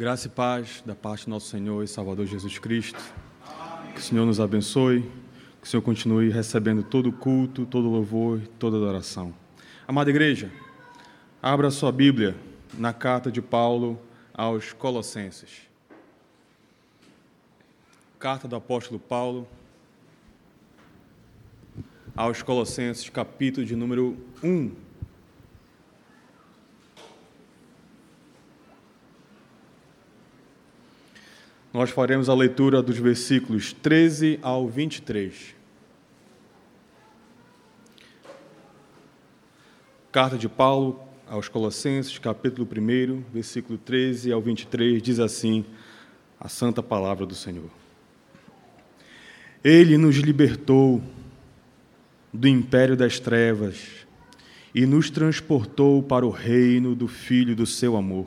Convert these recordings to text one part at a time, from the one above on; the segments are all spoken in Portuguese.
Graça e paz da parte do nosso Senhor e Salvador Jesus Cristo. Que o Senhor nos abençoe, que o Senhor continue recebendo todo o culto, todo o louvor, toda a adoração. Amada igreja, abra sua Bíblia na carta de Paulo aos Colossenses. Carta do apóstolo Paulo aos Colossenses, capítulo de número 1. Nós faremos a leitura dos versículos 13 ao 23. Carta de Paulo aos Colossenses, capítulo 1, versículo 13 ao 23, diz assim: a santa palavra do Senhor. Ele nos libertou do império das trevas e nos transportou para o reino do Filho do seu amor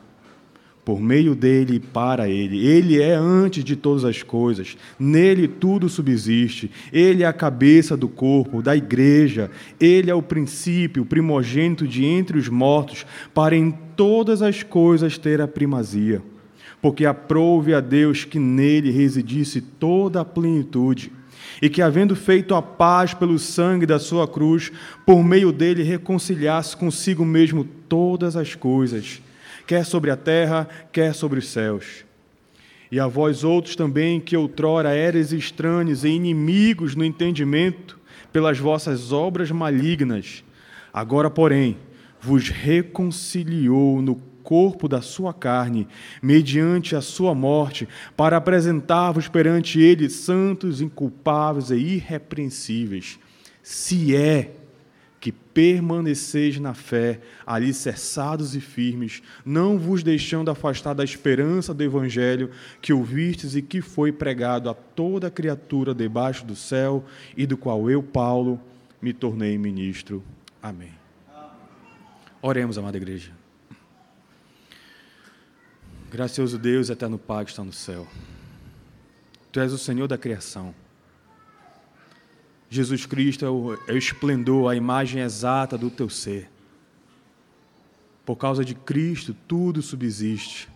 por meio dele e para ele. Ele é antes de todas as coisas, nele tudo subsiste. Ele é a cabeça do corpo, da igreja. Ele é o princípio, o primogênito de entre os mortos, para em todas as coisas ter a primazia. Porque aprove a Deus que nele residisse toda a plenitude. E que, havendo feito a paz pelo sangue da sua cruz, por meio dele reconciliasse consigo mesmo todas as coisas quer sobre a terra, quer sobre os céus. E a vós outros também, que outrora eres estranhos e inimigos no entendimento, pelas vossas obras malignas, agora, porém, vos reconciliou no corpo da sua carne, mediante a sua morte, para apresentar-vos perante ele santos, inculpáveis e irrepreensíveis. Se é que permaneceis na fé, alicerçados e firmes, não vos deixando afastar da esperança do Evangelho que ouvistes e que foi pregado a toda criatura debaixo do céu e do qual eu, Paulo, me tornei ministro. Amém. Oremos, amada igreja. Gracioso Deus, eterno Pai que está no céu. Tu és o Senhor da criação. Jesus Cristo é o, é o esplendor, a imagem exata do teu ser. Por causa de Cristo, tudo subsiste.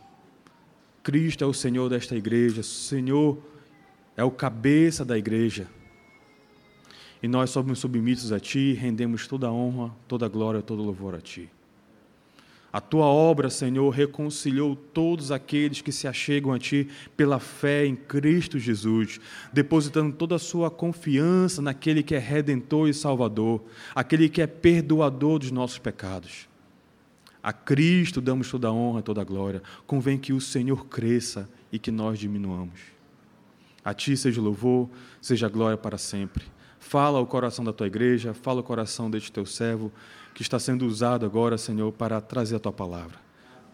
Cristo é o Senhor desta igreja, o Senhor é o cabeça da igreja. E nós somos submissos a Ti, rendemos toda a honra, toda a glória, todo o louvor a Ti. A tua obra, Senhor, reconciliou todos aqueles que se achegam a ti pela fé em Cristo Jesus, depositando toda a sua confiança naquele que é redentor e salvador, aquele que é perdoador dos nossos pecados. A Cristo damos toda a honra, toda a glória. Convém que o Senhor cresça e que nós diminuamos. A ti seja louvor, seja glória para sempre. Fala o coração da tua igreja, fala o coração deste teu servo que está sendo usado agora, Senhor, para trazer a tua palavra.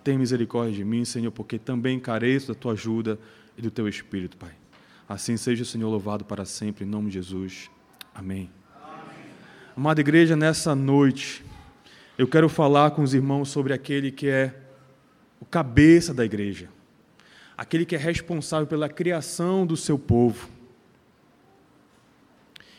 Tem misericórdia de mim, Senhor, porque também careço da tua ajuda e do teu espírito, Pai. Assim seja o Senhor louvado para sempre, em nome de Jesus. Amém. Amém. Amada igreja, nessa noite, eu quero falar com os irmãos sobre aquele que é o cabeça da igreja, aquele que é responsável pela criação do seu povo.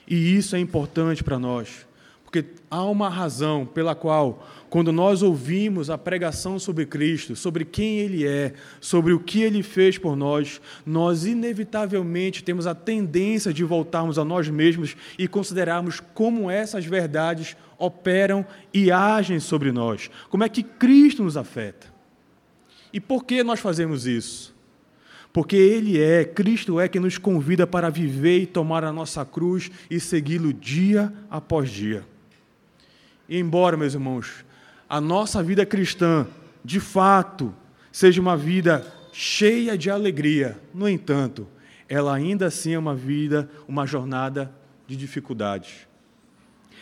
E isso é importante para nós. Porque há uma razão pela qual, quando nós ouvimos a pregação sobre Cristo, sobre quem Ele é, sobre o que Ele fez por nós, nós inevitavelmente temos a tendência de voltarmos a nós mesmos e considerarmos como essas verdades operam e agem sobre nós. Como é que Cristo nos afeta. E por que nós fazemos isso? Porque Ele é, Cristo é, que nos convida para viver e tomar a nossa cruz e segui-lo dia após dia. E embora, meus irmãos, a nossa vida cristã, de fato, seja uma vida cheia de alegria, no entanto, ela ainda assim é uma vida, uma jornada de dificuldades.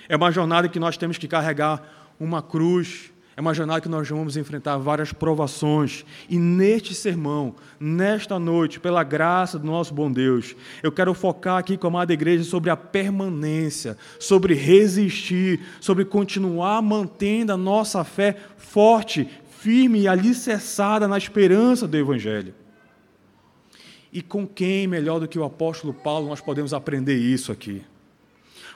É uma jornada que nós temos que carregar uma cruz, É uma jornada que nós vamos enfrentar várias provações. E neste sermão, nesta noite, pela graça do nosso bom Deus, eu quero focar aqui com a amada igreja sobre a permanência, sobre resistir, sobre continuar mantendo a nossa fé forte, firme e alicerçada na esperança do Evangelho. E com quem melhor do que o apóstolo Paulo nós podemos aprender isso aqui?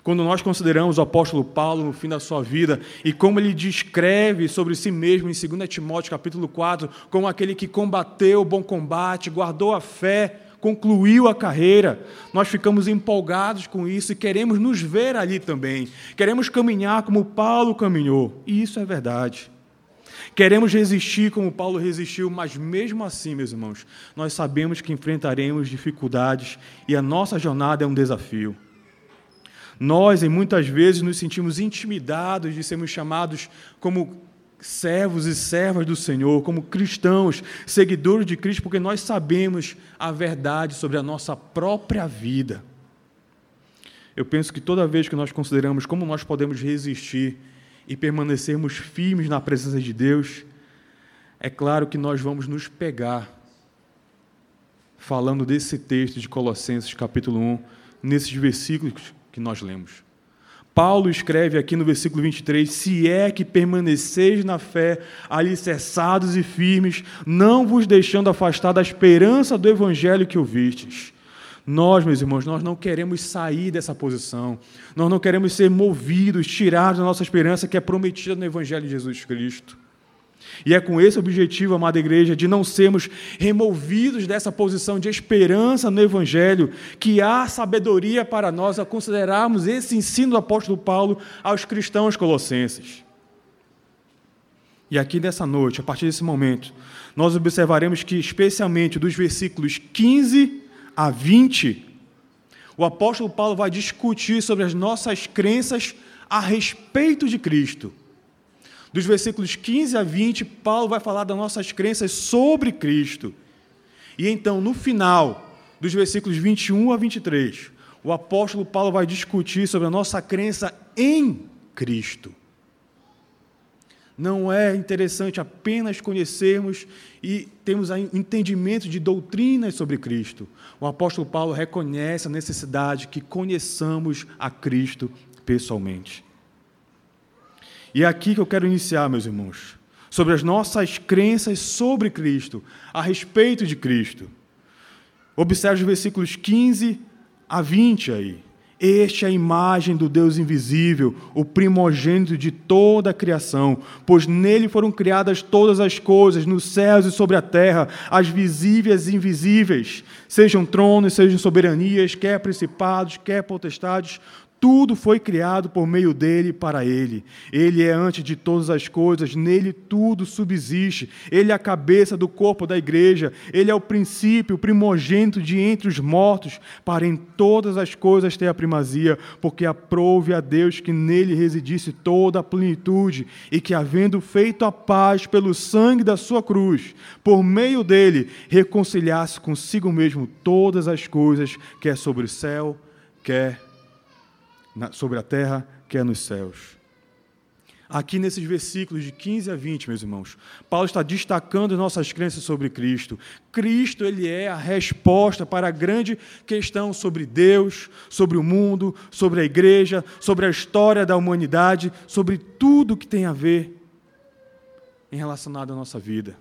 Quando nós consideramos o apóstolo Paulo no fim da sua vida e como ele descreve sobre si mesmo em 2 Timóteo capítulo 4, como aquele que combateu o bom combate, guardou a fé, concluiu a carreira, nós ficamos empolgados com isso e queremos nos ver ali também. Queremos caminhar como Paulo caminhou. E isso é verdade. Queremos resistir como Paulo resistiu, mas mesmo assim, meus irmãos, nós sabemos que enfrentaremos dificuldades e a nossa jornada é um desafio. Nós, em muitas vezes, nos sentimos intimidados de sermos chamados como servos e servas do Senhor, como cristãos, seguidores de Cristo, porque nós sabemos a verdade sobre a nossa própria vida. Eu penso que toda vez que nós consideramos como nós podemos resistir e permanecermos firmes na presença de Deus, é claro que nós vamos nos pegar falando desse texto de Colossenses capítulo 1, nesses versículos que nós lemos. Paulo escreve aqui no versículo 23: Se é que permaneceis na fé, alicerçados e firmes, não vos deixando afastar da esperança do evangelho que ouvistes. Nós, meus irmãos, nós não queremos sair dessa posição, nós não queremos ser movidos, tirados da nossa esperança que é prometida no evangelho de Jesus Cristo. E é com esse objetivo, amada igreja, de não sermos removidos dessa posição de esperança no Evangelho, que há sabedoria para nós a considerarmos esse ensino do apóstolo Paulo aos cristãos colossenses. E aqui nessa noite, a partir desse momento, nós observaremos que, especialmente dos versículos 15 a 20, o apóstolo Paulo vai discutir sobre as nossas crenças a respeito de Cristo dos versículos 15 a 20, Paulo vai falar das nossas crenças sobre Cristo. E então, no final, dos versículos 21 a 23, o apóstolo Paulo vai discutir sobre a nossa crença em Cristo. Não é interessante apenas conhecermos e termos entendimento de doutrinas sobre Cristo. O apóstolo Paulo reconhece a necessidade que conheçamos a Cristo pessoalmente. E é aqui que eu quero iniciar, meus irmãos, sobre as nossas crenças sobre Cristo, a respeito de Cristo. Observe os versículos 15 a 20 aí. Este é a imagem do Deus invisível, o primogênito de toda a criação, pois nele foram criadas todas as coisas, nos céus e sobre a terra, as visíveis e invisíveis, sejam tronos, sejam soberanias, quer principados, quer potestades, tudo foi criado por meio dele e para ele. Ele é antes de todas as coisas, nele tudo subsiste. Ele é a cabeça do corpo da igreja. Ele é o princípio, o primogênito de entre os mortos, para em todas as coisas ter a primazia, porque aprove a Deus que nele residisse toda a plenitude e que, havendo feito a paz pelo sangue da sua cruz, por meio dele, reconciliasse consigo mesmo todas as coisas, quer sobre o céu, quer sobre a terra, quer nos céus. Aqui nesses versículos de 15 a 20, meus irmãos, Paulo está destacando nossas crenças sobre Cristo. Cristo, ele é a resposta para a grande questão sobre Deus, sobre o mundo, sobre a igreja, sobre a história da humanidade, sobre tudo que tem a ver em relacionado à nossa vida.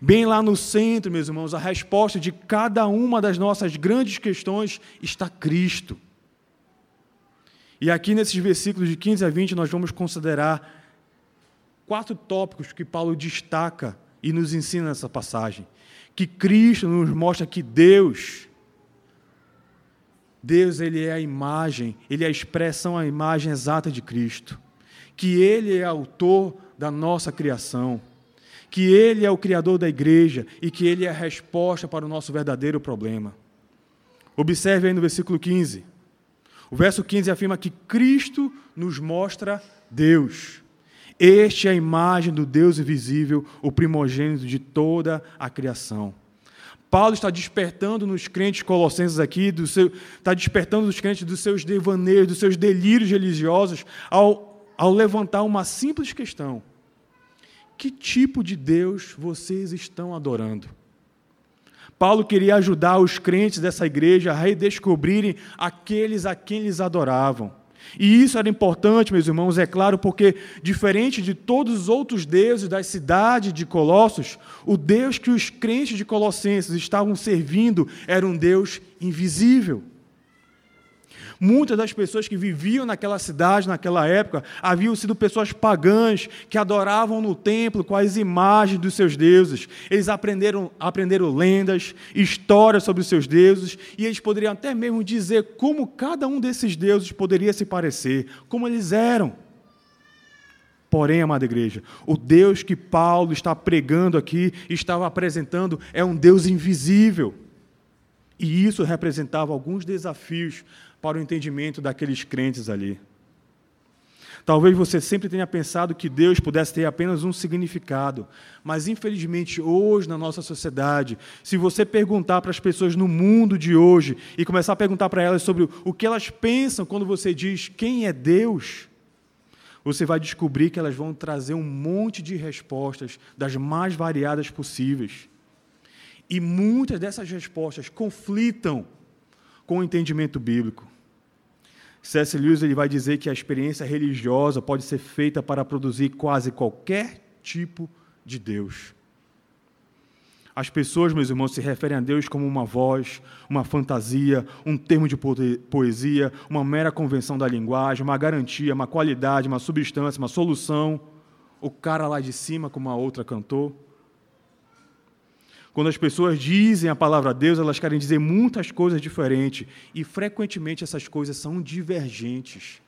Bem lá no centro, meus irmãos, a resposta de cada uma das nossas grandes questões está Cristo. E aqui nesses versículos de 15 a 20 nós vamos considerar quatro tópicos que Paulo destaca e nos ensina nessa passagem. Que Cristo nos mostra que Deus, Deus ele é a imagem, ele é a expressão, a imagem exata de Cristo. Que ele é autor da nossa criação. Que ele é o criador da igreja e que ele é a resposta para o nosso verdadeiro problema. Observe aí no versículo 15. O verso 15 afirma que Cristo nos mostra Deus. Este é a imagem do Deus invisível, o primogênito de toda a criação. Paulo está despertando nos crentes colossenses aqui, seu, está despertando nos crentes dos seus devaneios, dos seus delírios religiosos, ao, ao levantar uma simples questão. que tipo de Deus vocês estão adorando? Paulo queria ajudar os crentes dessa igreja a redescobrirem aqueles a quem eles adoravam. E isso era importante, meus irmãos, é claro, porque, diferente de todos os outros deuses da cidade de Colossos, o Deus que os crentes de Colossenses estavam servindo era um Deus invisível. Muitas das pessoas que viviam naquela cidade, naquela época, haviam sido pessoas pagãs que adoravam no templo com as imagens dos seus deuses. Eles aprenderam, aprenderam lendas, histórias sobre os seus deuses, e eles poderiam até mesmo dizer como cada um desses deuses poderia se parecer, como eles eram. Porém, amada igreja, o Deus que Paulo está pregando aqui, estava apresentando, é um Deus invisível. E isso representava alguns desafios para o entendimento daqueles crentes ali. Talvez você sempre tenha pensado que Deus pudesse ter apenas um significado, mas infelizmente hoje na nossa sociedade, se você perguntar para as pessoas no mundo de hoje e começar a perguntar para elas sobre o que elas pensam quando você diz quem é Deus, você vai descobrir que elas vão trazer um monte de respostas das mais variadas possíveis. E muitas dessas respostas conflitam com o entendimento bíblico. C.S. Lewis ele vai dizer que a experiência religiosa pode ser feita para produzir quase qualquer tipo de Deus. As pessoas, meus irmãos, se referem a Deus como uma voz, uma fantasia, um termo de poesia, uma mera convenção da linguagem, uma garantia, uma qualidade, uma substância, uma solução. O cara lá de cima, como a outra cantou. Quando as pessoas dizem a palavra Deus, elas querem dizer muitas coisas diferentes e frequentemente essas coisas são divergentes.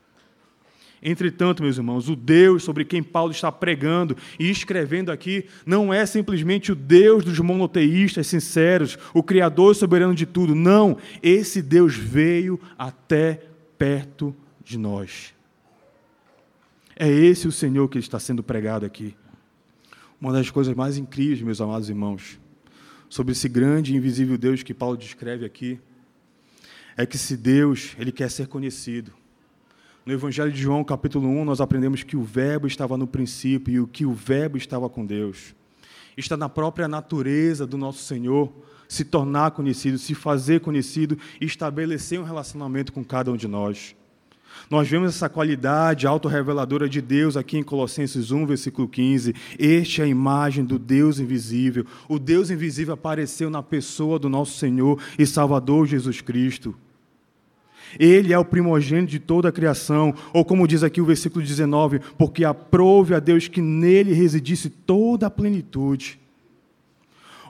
Entretanto, meus irmãos, o Deus sobre quem Paulo está pregando e escrevendo aqui não é simplesmente o Deus dos monoteístas sinceros, o Criador soberano de tudo. Não, esse Deus veio até perto de nós. É esse o Senhor que está sendo pregado aqui. Uma das coisas mais incríveis, meus amados irmãos, sobre esse grande e invisível Deus que Paulo descreve aqui, é que se Deus, ele quer ser conhecido. No Evangelho de João, capítulo 1, nós aprendemos que o verbo estava no princípio e o que o verbo estava com Deus. Está na própria natureza do nosso Senhor se tornar conhecido, se fazer conhecido e estabelecer um relacionamento com cada um de nós. Nós vemos essa qualidade autorreveladora de Deus aqui em Colossenses 1, versículo 15. Este é a imagem do Deus invisível. O Deus invisível apareceu na pessoa do nosso Senhor e Salvador Jesus Cristo. Ele é o primogênito de toda a criação, ou como diz aqui o versículo 19, porque aprove a Deus que nele residisse toda a plenitude.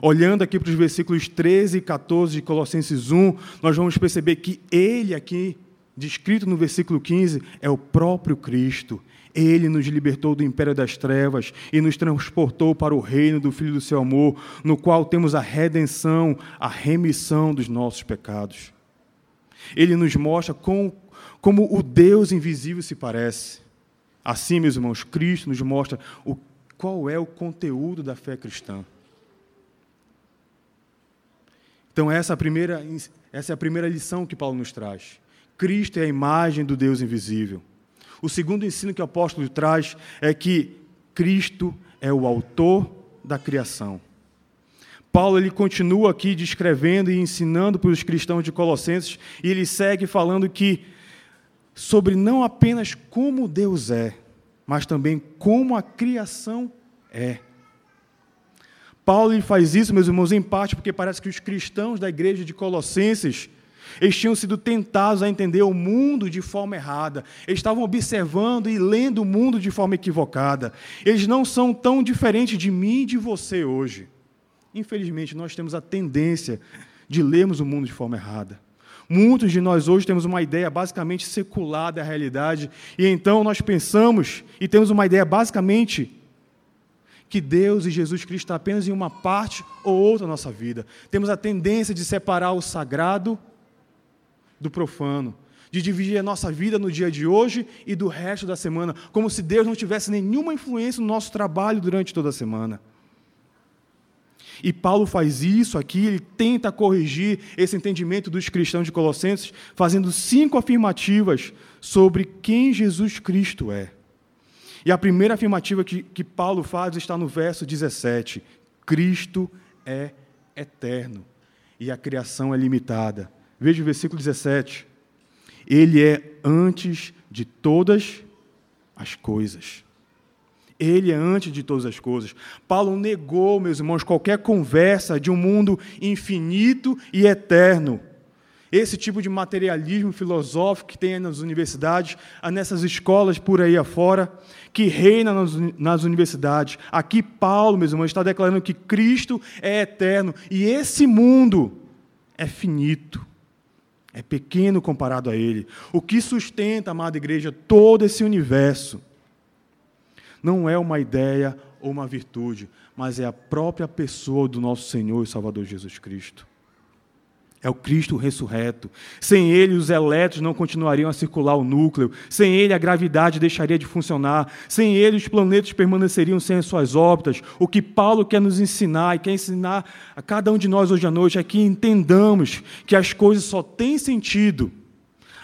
Olhando aqui para os versículos 13 e 14 de Colossenses 1, nós vamos perceber que ele aqui descrito no versículo 15, é o próprio Cristo. Ele nos libertou do império das trevas e nos transportou para o reino do Filho do seu amor, no qual temos a redenção, a remissão dos nossos pecados. Ele nos mostra com, como o Deus invisível se parece. Assim, meus irmãos, Cristo nos mostra o, qual é o conteúdo da fé cristã. Então, essa é primeira, essa é a primeira lição que Paulo nos traz. Cristo é a imagem do Deus invisível. O segundo ensino que o apóstolo traz é que Cristo é o autor da criação. Paulo ele continua aqui descrevendo e ensinando para os cristãos de Colossenses, e ele segue falando que sobre não apenas como Deus é, mas também como a criação é. Paulo ele faz isso, meus irmãos, em parte porque parece que os cristãos da igreja de Colossenses eles tinham sido tentados a entender o mundo de forma errada. Eles estavam observando e lendo o mundo de forma equivocada. Eles não são tão diferentes de mim e de você hoje. Infelizmente, nós temos a tendência de lermos o mundo de forma errada. Muitos de nós hoje temos uma ideia basicamente secular da realidade, e então nós pensamos e temos uma ideia basicamente que Deus e Jesus Cristo estão apenas em uma parte ou outra da nossa vida. Temos a tendência de separar o sagrado do profano, de dividir a nossa vida no dia de hoje e do resto da semana, como se Deus não tivesse nenhuma influência no nosso trabalho durante toda a semana. E Paulo faz isso aqui, ele tenta corrigir esse entendimento dos cristãos de Colossenses, fazendo cinco afirmativas sobre quem Jesus Cristo é. E a primeira afirmativa que, que Paulo faz está no verso 17: Cristo é eterno e a criação é limitada. Veja o versículo 17. Ele é antes de todas as coisas. Ele é antes de todas as coisas. Paulo negou, meus irmãos, qualquer conversa de um mundo infinito e eterno. Esse tipo de materialismo filosófico que tem nas universidades, nessas escolas por aí afora, que reina nas, nas universidades. Aqui, Paulo, meus irmãos, está declarando que Cristo é eterno e esse mundo é finito, é pequeno comparado a Ele. O que sustenta, amada igreja, todo esse universo não é uma ideia ou uma virtude, mas é a própria pessoa do nosso Senhor e Salvador Jesus Cristo. É o Cristo ressurreto. Sem ele, os elétrons não continuariam a circular o núcleo. Sem ele, a gravidade deixaria de funcionar. Sem ele, os planetas permaneceriam sem as suas órbitas. O que Paulo quer nos ensinar e quer ensinar a cada um de nós hoje à noite é que entendamos que as coisas só têm sentido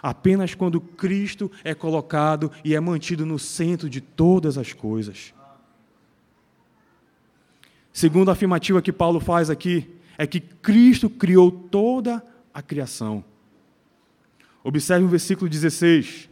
apenas quando Cristo é colocado e é mantido no centro de todas as coisas. Segunda afirmativa que Paulo faz aqui é que Cristo criou toda a criação. Observe o versículo 16.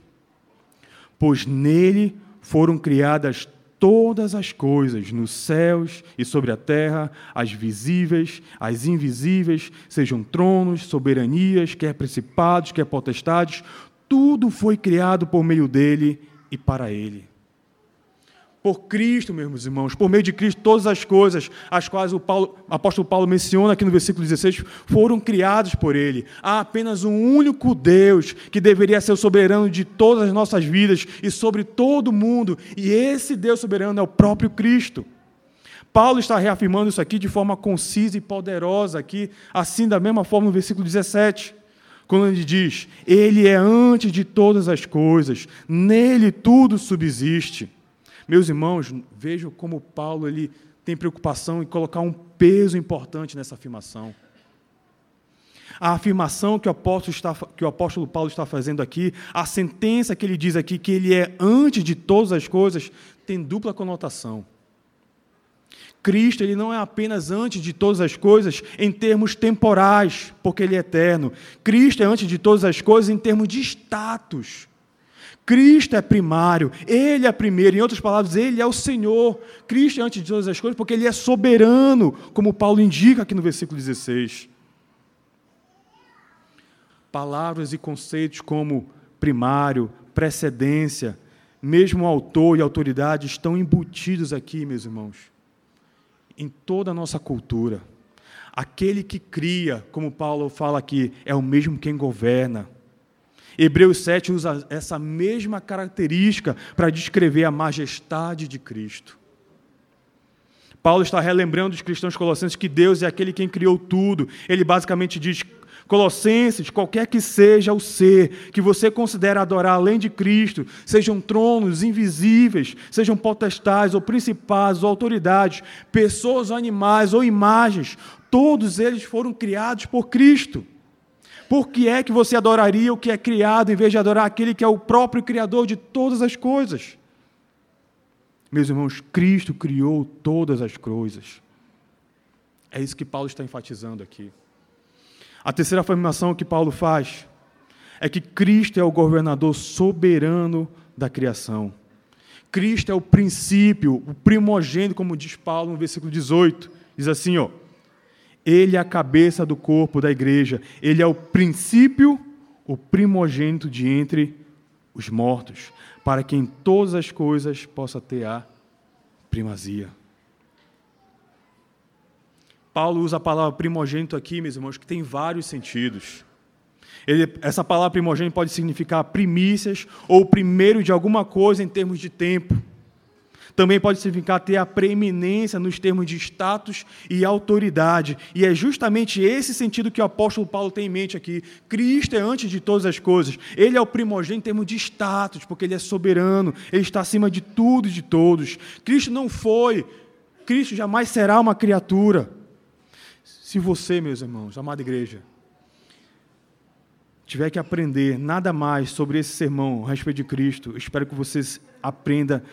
Pois nele foram criadas todas as coisas, nos céus e sobre a terra, as visíveis, as invisíveis, sejam tronos, soberanias, quer principados, quer potestades, tudo foi criado por meio dele e para ele por Cristo, meus irmãos, por meio de Cristo, todas as coisas, as quais o, Paulo, apóstolo Paulo menciona aqui no versículo 16, foram criadas por Ele. Há apenas um único Deus que deveria ser o soberano de todas as nossas vidas e sobre todo o mundo, e esse Deus soberano é o próprio Cristo. Paulo está reafirmando isso aqui de forma concisa e poderosa, aqui, assim da mesma forma no versículo 17 quando ele diz: Ele é antes de todas as coisas, nele tudo subsiste. Meus irmãos, vejam como Paulo ele tem preocupação em colocar um peso importante nessa afirmação. A afirmação que o, apóstolo está, que o apóstolo Paulo está fazendo aqui, a sentença que ele diz aqui, que ele é antes de todas as coisas, tem dupla conotação. Cristo ele não é apenas antes de todas as coisas em termos temporais, porque ele é eterno. Cristo é antes de todas as coisas em termos de status. Cristo é primário, Ele é primeiro, em outras palavras, Ele é o Senhor. Cristo é antes de todas as coisas, porque Ele é soberano, como Paulo indica aqui no versículo 16. Palavras e conceitos como primário, precedência, mesmo autor e autoridade estão embutidos aqui, meus irmãos, em toda a nossa cultura. Aquele que cria, como Paulo fala aqui, é o mesmo quem governa. Hebreus 7 usa essa mesma característica para descrever a majestade de Cristo. Paulo está relembrando os cristãos colossenses que Deus é aquele quem criou tudo. Ele basicamente diz: Colossenses, qualquer que seja o ser que você considera adorar além de Cristo, sejam tronos invisíveis, sejam potestades ou principados ou autoridades, pessoas ou animais ou imagens, todos eles foram criados por Cristo. Por que é que você adoraria o que é criado em vez de adorar aquele que é o próprio Criador de todas as coisas? Meus irmãos, Cristo criou todas as coisas. É isso que Paulo está enfatizando aqui. A terceira afirmação que Paulo faz é que Cristo é o governador soberano da criação. Cristo é o princípio, o primogênito, como diz Paulo no versículo 18. Diz assim, ó: ele é a cabeça do corpo da igreja. Ele é o princípio, o primogênito de entre os mortos, para que em todas as coisas possa ter a primazia. Paulo usa a palavra primogênito aqui, meus irmãos, que tem vários sentidos. Ele, essa palavra primogênito pode significar primícias ou primeiro de alguma coisa em termos de tempo. Também pode significar ter a preeminência nos termos de status e autoridade. E é justamente esse sentido que o apóstolo Paulo tem em mente aqui. Cristo é antes de todas as coisas. Ele é o primogênito em termos de status, porque ele é soberano, ele está acima de tudo e de todos. Cristo não foi, Cristo jamais será uma criatura. Se você, meus irmãos, amada igreja, tiver que aprender nada mais sobre esse sermão a respeito de Cristo, espero que vocês aprenda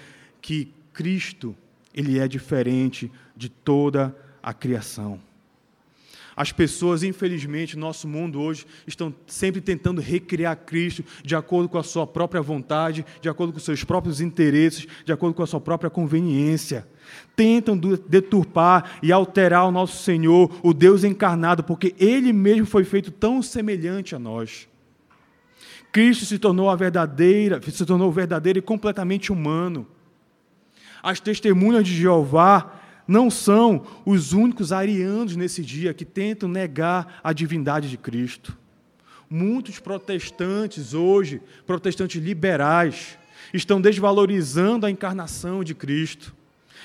que Cristo, ele é diferente de toda a criação. As pessoas, infelizmente, no nosso mundo hoje, estão sempre tentando recriar Cristo de acordo com a sua própria vontade, de acordo com seus próprios interesses, de acordo com a sua própria conveniência. Tentam deturpar e alterar o nosso Senhor, o Deus encarnado, porque Ele mesmo foi feito tão semelhante a nós. Cristo se tornou a verdadeira, se tornou verdadeiro e completamente humano. As testemunhas de Jeová não são os únicos arianos nesse dia que tentam negar a divindade de Cristo. Muitos protestantes hoje, protestantes liberais, estão desvalorizando a encarnação de Cristo.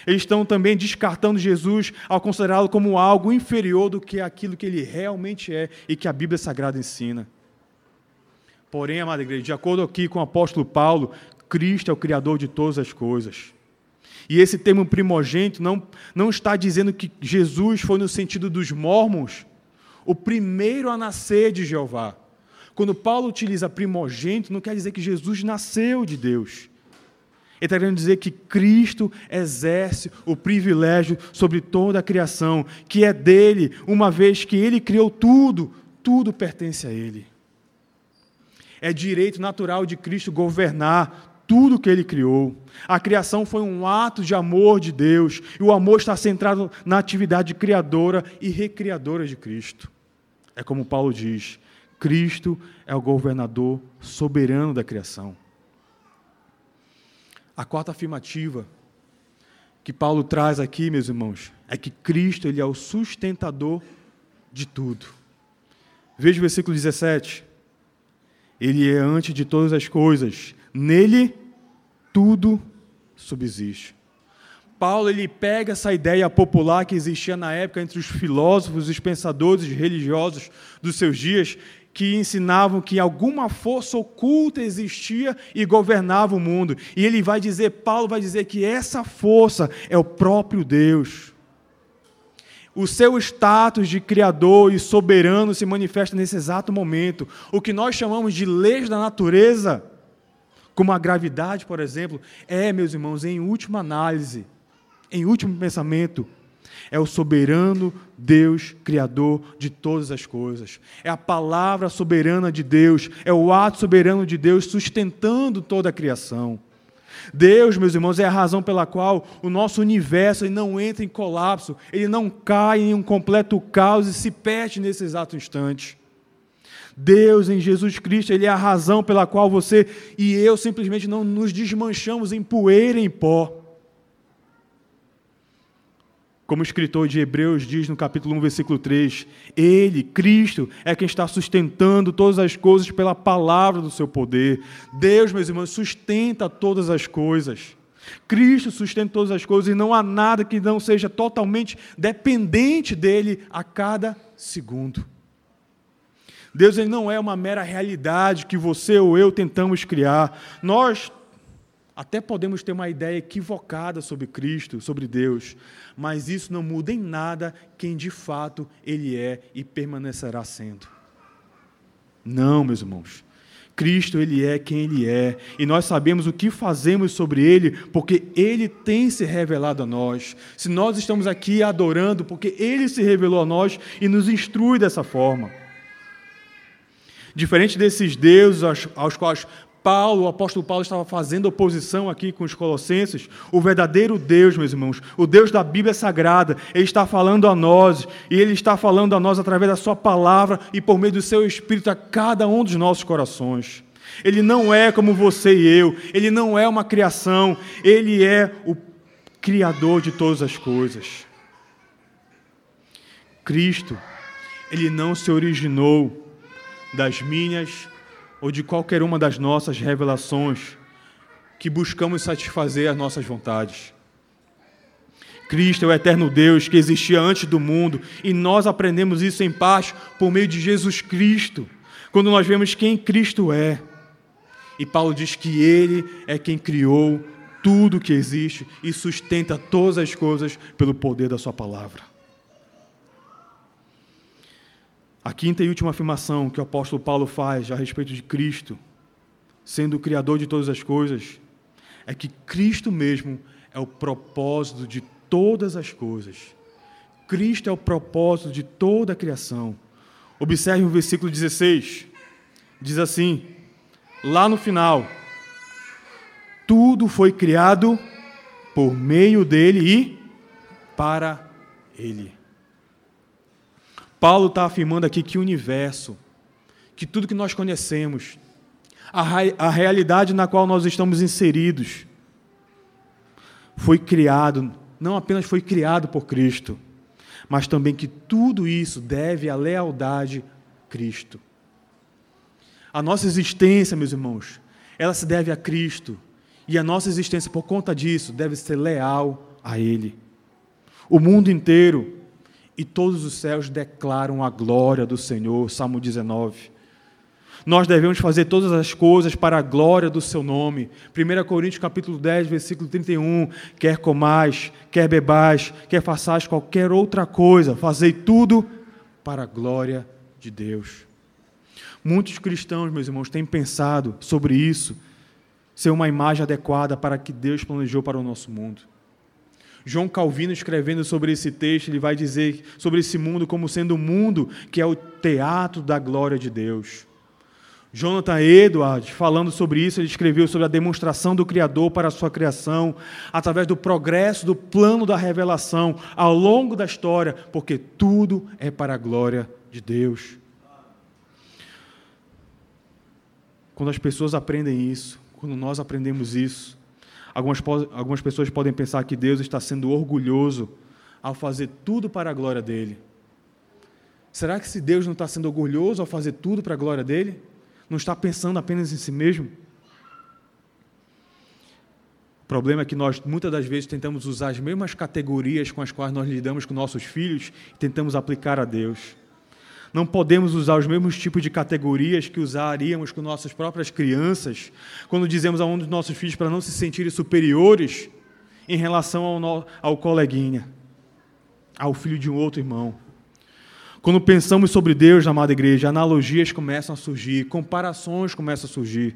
Eles estão também descartando Jesus ao considerá-lo como algo inferior do que aquilo que ele realmente é e que a Bíblia Sagrada ensina. Porém, amada igreja, de acordo aqui com o apóstolo Paulo, Cristo é o Criador de todas as coisas. E esse termo primogênito não, não está dizendo que Jesus foi no sentido dos mormons, o primeiro a nascer de Jeová. Quando Paulo utiliza primogênito, não quer dizer que Jesus nasceu de Deus. Ele está querendo dizer que Cristo exerce o privilégio sobre toda a criação, que é dele, uma vez que ele criou tudo, tudo pertence a ele. É direito natural de Cristo governar tudo que ele criou. A criação foi um ato de amor de Deus, e o amor está centrado na atividade criadora e recriadora de Cristo. É como Paulo diz: Cristo é o governador soberano da criação. A quarta afirmativa que Paulo traz aqui, meus irmãos, é que Cristo ele é o sustentador de tudo. Veja o versículo 17. Ele é antes de todas as coisas, Nele tudo subsiste. Paulo ele pega essa ideia popular que existia na época entre os filósofos, os pensadores religiosos dos seus dias, que ensinavam que alguma força oculta existia e governava o mundo. E ele vai dizer, Paulo vai dizer que essa força é o próprio Deus. O seu status de criador e soberano se manifesta nesse exato momento. O que nós chamamos de leis da natureza como a gravidade, por exemplo, é, meus irmãos, em última análise, em último pensamento, é o soberano Deus, Criador de todas as coisas. É a palavra soberana de Deus, é o ato soberano de Deus sustentando toda a criação. Deus, meus irmãos, é a razão pela qual o nosso universo não entra em colapso, ele não cai em um completo caos e se perde nesse exato instante. Deus em Jesus Cristo, Ele é a razão pela qual você e eu simplesmente não nos desmanchamos em poeira e em pó. Como o escritor de Hebreus diz no capítulo 1, versículo 3, Ele, Cristo, é quem está sustentando todas as coisas pela palavra do seu poder. Deus, meus irmãos, sustenta todas as coisas. Cristo sustenta todas as coisas e não há nada que não seja totalmente dependente dele a cada segundo. Deus ele não é uma mera realidade que você ou eu tentamos criar. Nós até podemos ter uma ideia equivocada sobre Cristo, sobre Deus, mas isso não muda em nada quem de fato Ele é e permanecerá sendo. Não, meus irmãos. Cristo, Ele é quem Ele é, e nós sabemos o que fazemos sobre Ele, porque Ele tem se revelado a nós. Se nós estamos aqui adorando, porque Ele se revelou a nós e nos instrui dessa forma. Diferente desses deuses aos, aos quais Paulo, o apóstolo Paulo, estava fazendo oposição aqui com os colossenses, o verdadeiro Deus, meus irmãos, o Deus da Bíblia Sagrada, ele está falando a nós, e ele está falando a nós através da sua palavra e por meio do seu Espírito a cada um dos nossos corações. Ele não é como você e eu, ele não é uma criação, ele é o Criador de todas as coisas. Cristo, ele não se originou das minhas ou de qualquer uma das nossas revelações que buscamos satisfazer as nossas vontades. Cristo é o eterno Deus que existia antes do mundo e nós aprendemos isso em parte por meio de Jesus Cristo, quando nós vemos quem Cristo é. E Paulo diz que Ele é quem criou tudo que existe e sustenta todas as coisas pelo poder da Sua palavra. A quinta e última afirmação que o apóstolo Paulo faz a respeito de Cristo, sendo o Criador de todas as coisas, é que Cristo mesmo é o propósito de todas as coisas. Cristo é o propósito de toda a criação. Observe o versículo 16. Diz assim: lá no final, tudo foi criado por meio dele e para ele. Paulo está afirmando aqui que o universo, que tudo que nós conhecemos, a, a realidade na qual nós estamos inseridos, foi criado, não apenas foi criado por Cristo, mas também que tudo isso deve à lealdade a Cristo. A nossa existência, meus irmãos, ela se deve a Cristo. E a nossa existência, por conta disso, deve ser leal a Ele. O mundo inteiro e todos os céus declaram a glória do Senhor. Salmo 19. Nós devemos fazer todas as coisas para a glória do seu nome. 1 Coríntios capítulo 10, versículo 31. Quer comais, quer bebais, quer façais qualquer outra coisa, fazei tudo para a glória de Deus. Muitos cristãos, meus irmãos, têm pensado sobre isso, ser uma imagem adequada para que Deus planejou para o nosso mundo. João Calvino, escrevendo sobre esse texto, ele vai dizer sobre esse mundo como sendo um mundo que é o teatro da glória de Deus. Jonathan Edwards, falando sobre isso, ele escreveu sobre a demonstração do Criador para a sua criação, através do progresso do plano da revelação ao longo da história, porque tudo é para a glória de Deus. Quando as pessoas aprendem isso, quando nós aprendemos isso, algumas, algumas pessoas podem pensar que Deus está sendo orgulhoso ao fazer tudo para a glória dele. Será que se Deus não está sendo orgulhoso ao fazer tudo para a glória dele? Não está pensando apenas em si mesmo? O problema é que nós, muitas das vezes, tentamos usar as mesmas categorias com as quais nós lidamos com nossos filhos e tentamos aplicar a Deus. Não podemos usar os mesmos tipos de categorias que usaríamos com nossas próprias crianças, quando dizemos a um dos nossos filhos para não se sentirem superiores em relação ao, no, ao coleguinha, ao filho de um outro irmão. Quando pensamos sobre Deus, amada igreja, analogias começam a surgir, comparações começam a surgir.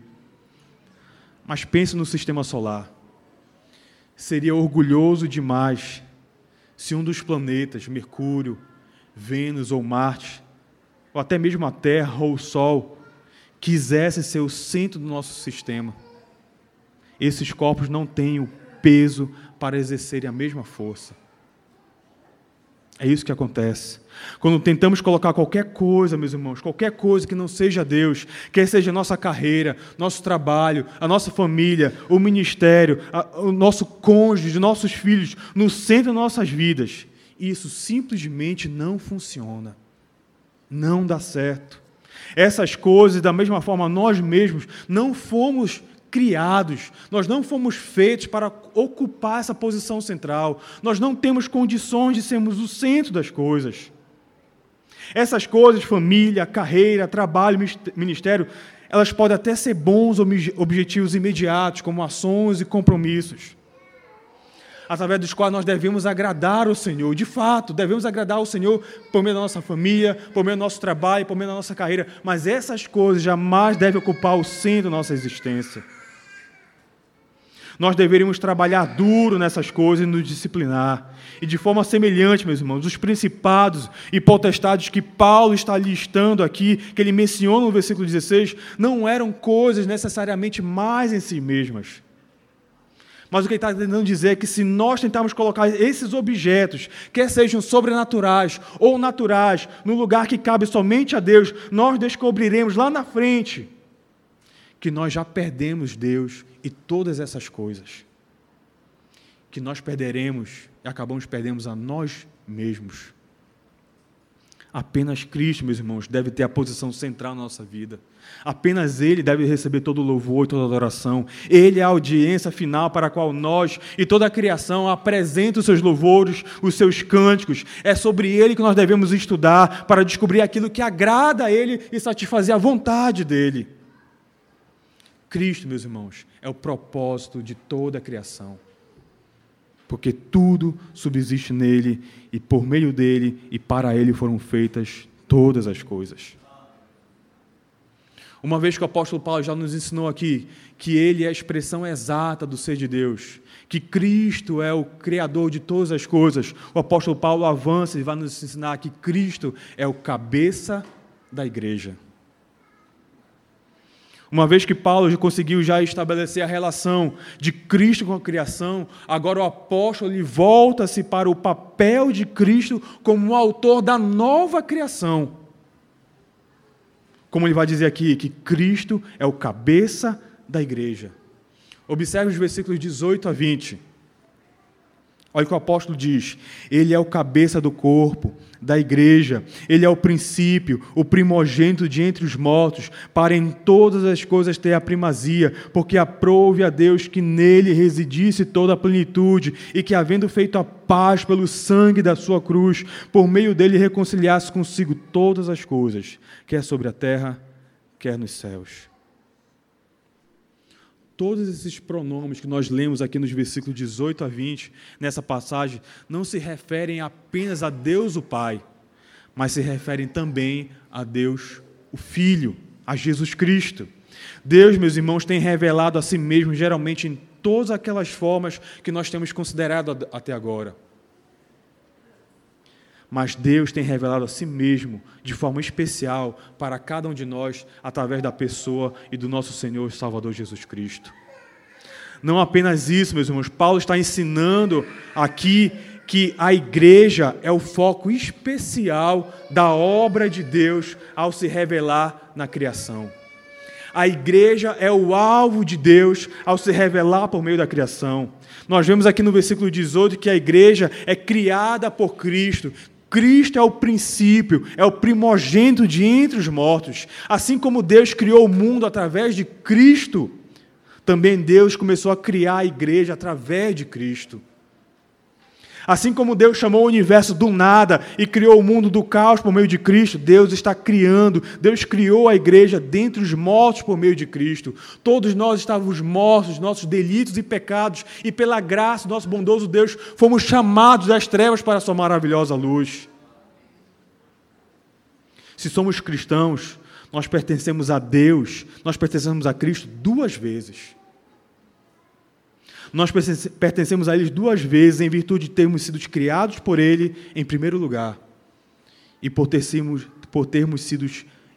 Mas pense no sistema solar. Seria orgulhoso demais se um dos planetas, Mercúrio, Vênus ou Marte, ou até mesmo a Terra ou o Sol, quisesse ser o centro do nosso sistema, esses corpos não têm o peso para exercerem a mesma força. É isso que acontece. Quando tentamos colocar qualquer coisa, meus irmãos, qualquer coisa que não seja Deus, quer seja nossa carreira, nosso trabalho, a nossa família, o ministério, a, o nosso cônjuge, nossos filhos, no centro das nossas vidas, isso simplesmente não funciona não dá certo. Essas coisas, da mesma forma, nós mesmos não fomos criados, nós não fomos feitos para ocupar essa posição central, nós não temos condições de sermos o centro das coisas. Essas coisas, família, carreira, trabalho, ministério, elas podem até ser bons objetivos imediatos, como ações e compromissos através dos quais nós devemos agradar o Senhor. De fato, devemos agradar o Senhor por meio da nossa família, por meio do nosso trabalho, por meio da nossa carreira. Mas essas coisas jamais devem ocupar o centro da nossa existência. Nós deveríamos trabalhar duro nessas coisas e nos disciplinar. E de forma semelhante, meus irmãos, os principados e potestades que Paulo está listando aqui, que ele menciona no versículo 16, não eram coisas necessariamente mais em si mesmas mas o que ele está tentando dizer é que se nós tentarmos colocar esses objetos, quer sejam sobrenaturais ou naturais, no lugar que cabe somente a Deus, nós descobriremos lá na frente que nós já perdemos Deus e todas essas coisas. Que nós perderemos e acabamos perdendo a nós mesmos. Apenas Cristo, meus irmãos, deve ter a posição central na nossa vida. Apenas Ele deve receber todo o louvor e toda a adoração. Ele é a audiência final para a qual nós e toda a criação apresentam os seus louvores, os seus cânticos. É sobre Ele que nós devemos estudar para descobrir aquilo que agrada a Ele e satisfazer a vontade dEle. Cristo, meus irmãos, é o propósito de toda a criação porque tudo subsiste nele e por meio dele e para ele foram feitas todas as coisas. Uma vez que o apóstolo Paulo já nos ensinou aqui que ele é a expressão exata do ser de Deus, que Cristo é o Criador de todas as coisas, o apóstolo Paulo avança e vai nos ensinar que Cristo é o cabeça da igreja. Uma vez que Paulo conseguiu já estabelecer a relação de Cristo com a criação, agora o apóstolo volta-se para o papel de Cristo como o autor da nova criação. Como ele vai dizer aqui, que Cristo é o cabeça da igreja. Observe os versículos 18 a 20. Olha o que o apóstolo diz: Ele é o cabeça do corpo, da igreja, ele é o princípio, o primogênito de entre os mortos, para em todas as coisas ter a primazia, porque aprove a Deus que nele residisse toda a plenitude, e que, havendo feito a paz pelo sangue da sua cruz, por meio dele reconciliasse consigo todas as coisas, quer sobre a terra, quer nos céus todos esses pronomes que nós lemos aqui nos versículos 18 a 20, nessa passagem, não se referem apenas a Deus o Pai, mas se referem também a Deus o Filho, a Jesus Cristo. Deus, meus irmãos, tem revelado a si mesmo, geralmente em todas aquelas formas que nós temos considerado até agora. Mas Deus tem revelado a si mesmo de forma especial para cada um de nós através da pessoa e do nosso Senhor e Salvador Jesus Cristo. Não apenas isso, meus irmãos, Paulo está ensinando aqui que a igreja é o foco especial da obra de Deus ao se revelar na criação. A igreja é o alvo de Deus ao se revelar por meio da criação. Nós vemos aqui no versículo 18 que a igreja é criada por Cristo, Cristo é o princípio, é o primogênito de entre os mortos. Assim como Deus criou o mundo através de Cristo, também Deus começou a criar a igreja através de Cristo. Assim como Deus chamou o universo do nada e criou o mundo do caos por meio de Cristo, Deus está criando, Deus criou a igreja dentre os mortos por meio de Cristo. Todos nós estávamos mortos, nossos delitos e pecados, e pela graça do nosso bondoso Deus, fomos chamados das trevas para a sua maravilhosa luz. Se somos cristãos, nós pertencemos a Deus, nós pertencemos a Cristo duas vezes. Nós pertencemos a Ele duas vezes em virtude de termos sido criados por Ele em primeiro lugar e por, ter por termos sido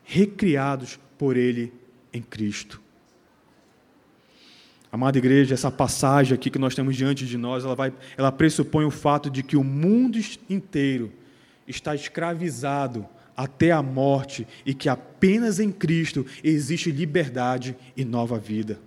recriados por Ele em Cristo. Amada igreja, essa passagem aqui que nós temos diante de nós, ela, vai, ela pressupõe o fato de que o mundo inteiro está escravizado até a morte e que apenas em Cristo existe liberdade e nova vida.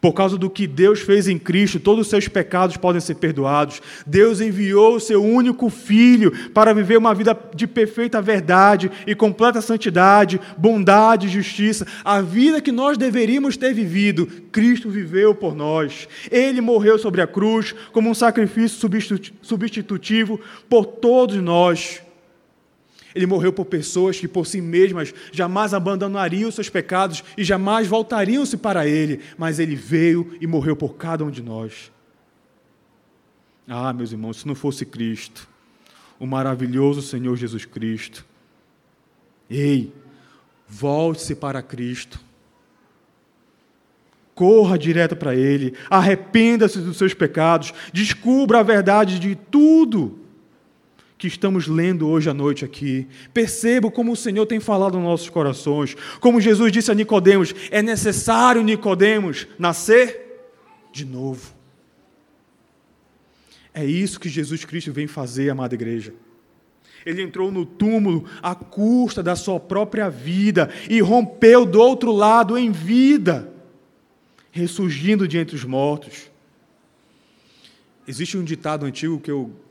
Por causa do que Deus fez em Cristo, todos os seus pecados podem ser perdoados. Deus enviou o seu único filho para viver uma vida de perfeita verdade e completa santidade, bondade justiça. A vida que nós deveríamos ter vivido, Cristo viveu por nós. Ele morreu sobre a cruz como um sacrifício substitutivo por todos nós. Ele morreu por pessoas que por si mesmas jamais abandonariam seus pecados e jamais voltariam-se para Ele, mas Ele veio e morreu por cada um de nós. Ah, meus irmãos, se não fosse Cristo, o maravilhoso Senhor Jesus Cristo, ei, volte-se para Cristo. Corra direto para Ele, arrependa-se dos seus pecados, descubra a verdade de tudo que estamos lendo hoje à noite aqui. Perceba como o Senhor tem falado nos nossos corações. Como Jesus disse a Nicodemos, é necessário Nicodemos nascer de novo. É isso que Jesus Cristo vem fazer, amada igreja. Ele entrou no túmulo à custa da sua própria vida e rompeu do outro lado em vida, ressurgindo de entre os mortos. Existe um ditado antigo que eu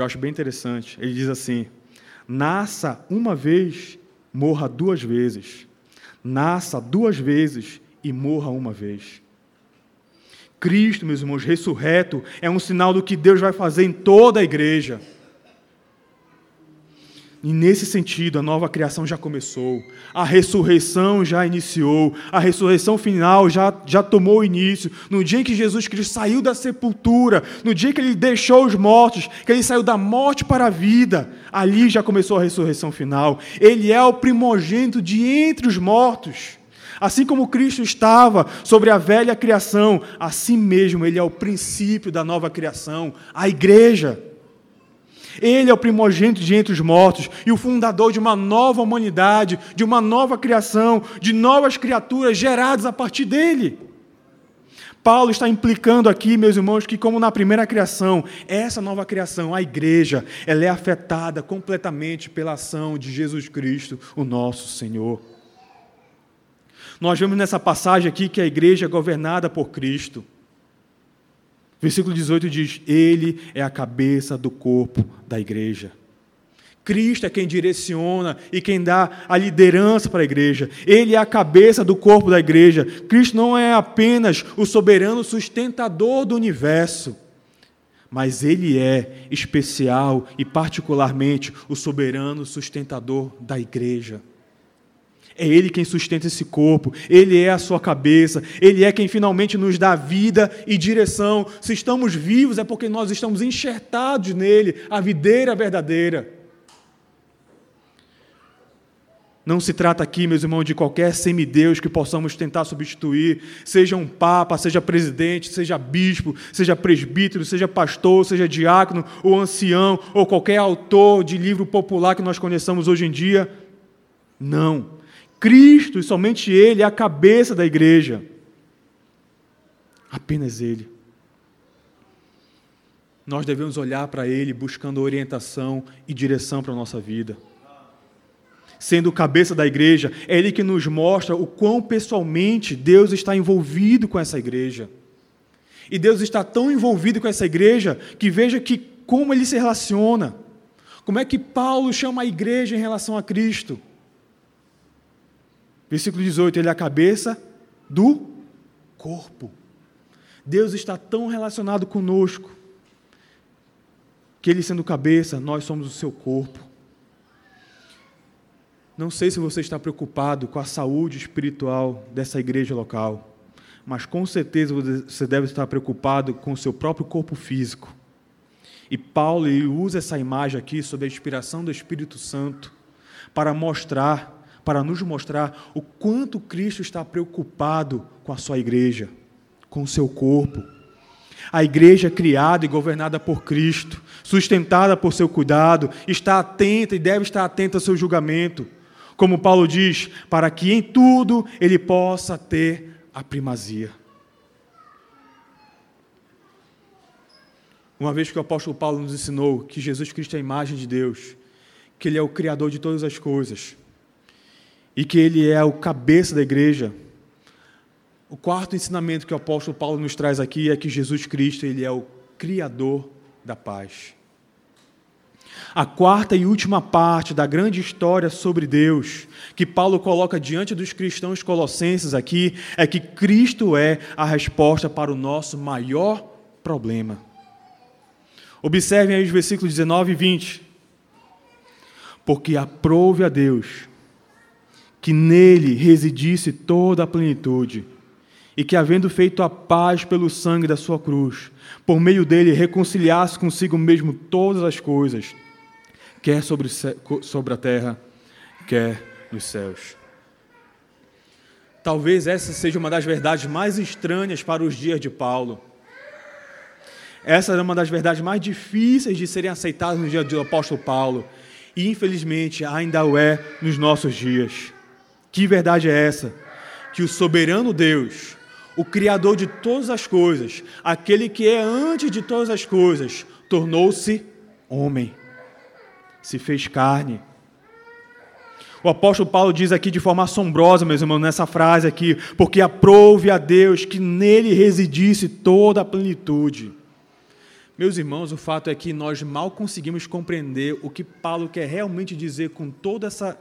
que eu acho bem interessante. Ele diz assim: nasça uma vez, morra duas vezes. Nasça duas vezes e morra uma vez. Cristo, meus irmãos, ressurreto, é um sinal do que Deus vai fazer em toda a igreja. E nesse sentido, a nova criação já começou, a ressurreição já iniciou, a ressurreição final já, já tomou início. No dia em que Jesus Cristo saiu da sepultura, no dia que ele deixou os mortos, que ele saiu da morte para a vida, ali já começou a ressurreição final. Ele é o primogênito de entre os mortos. Assim como Cristo estava sobre a velha criação, assim mesmo ele é o princípio da nova criação, a igreja. Ele é o primogênito de entre os mortos e o fundador de uma nova humanidade, de uma nova criação, de novas criaturas geradas a partir dele. Paulo está implicando aqui, meus irmãos, que como na primeira criação, essa nova criação, a igreja, ela é afetada completamente pela ação de Jesus Cristo, o nosso Senhor. Nós vemos nessa passagem aqui que a igreja é governada por Cristo. Versículo 18 diz: Ele é a cabeça do corpo da igreja. Cristo é quem direciona e quem dá a liderança para a igreja. Ele é a cabeça do corpo da igreja. Cristo não é apenas o soberano sustentador do universo, mas ele é especial e particularmente o soberano sustentador da igreja. É Ele quem sustenta esse corpo, Ele é a sua cabeça, Ele é quem finalmente nos dá vida e direção. Se estamos vivos é porque nós estamos enxertados nele, a videira verdadeira. Não se trata aqui, meus irmãos, de qualquer semideus que possamos tentar substituir, seja um papa, seja presidente, seja bispo, seja presbítero, seja pastor, seja diácono ou ancião, ou qualquer autor de livro popular que nós conheçamos hoje em dia. Não. Cristo e somente Ele é a cabeça da igreja. Apenas Ele. Nós devemos olhar para Ele buscando orientação e direção para a nossa vida. Sendo o cabeça da igreja, é Ele que nos mostra o quão pessoalmente Deus está envolvido com essa igreja. E Deus está tão envolvido com essa igreja que veja que como ele se relaciona. Como é que Paulo chama a igreja em relação a Cristo? Versículo 18: Ele é a cabeça do corpo. Deus está tão relacionado conosco que Ele sendo cabeça, nós somos o seu corpo. Não sei se você está preocupado com a saúde espiritual dessa igreja local, mas com certeza você deve estar preocupado com o seu próprio corpo físico. E Paulo usa essa imagem aqui sob a inspiração do Espírito Santo para mostrar para nos mostrar o quanto Cristo está preocupado com a sua igreja, com o seu corpo. A igreja é criada e governada por Cristo, sustentada por seu cuidado, está atenta e deve estar atenta ao seu julgamento. Como Paulo diz, para que em tudo ele possa ter a primazia. Uma vez que o apóstolo Paulo nos ensinou que Jesus Cristo é a imagem de Deus, que Ele é o Criador de todas as coisas, e que ele é o cabeça da igreja. O quarto ensinamento que o apóstolo Paulo nos traz aqui é que Jesus Cristo ele é o criador da paz. A quarta e última parte da grande história sobre Deus, que Paulo coloca diante dos cristãos colossenses aqui, é que Cristo é a resposta para o nosso maior problema. Observem aí os versículos 19 e 20. Porque aprove a Deus que nele residisse toda a plenitude, e que, havendo feito a paz pelo sangue da sua cruz, por meio dele reconciliasse consigo mesmo todas as coisas, quer sobre, sobre a terra, quer nos céus. Talvez essa seja uma das verdades mais estranhas para os dias de Paulo. Essa era uma das verdades mais difíceis de serem aceitadas no dia do apóstolo Paulo, e infelizmente ainda o é nos nossos dias. Que verdade é essa? Que o soberano Deus, o Criador de todas as coisas, aquele que é antes de todas as coisas, tornou-se homem, se fez carne. O apóstolo Paulo diz aqui de forma assombrosa, meus irmãos, nessa frase aqui, porque aprove a Deus que nele residisse toda a plenitude. Meus irmãos, o fato é que nós mal conseguimos compreender o que Paulo quer realmente dizer com toda essa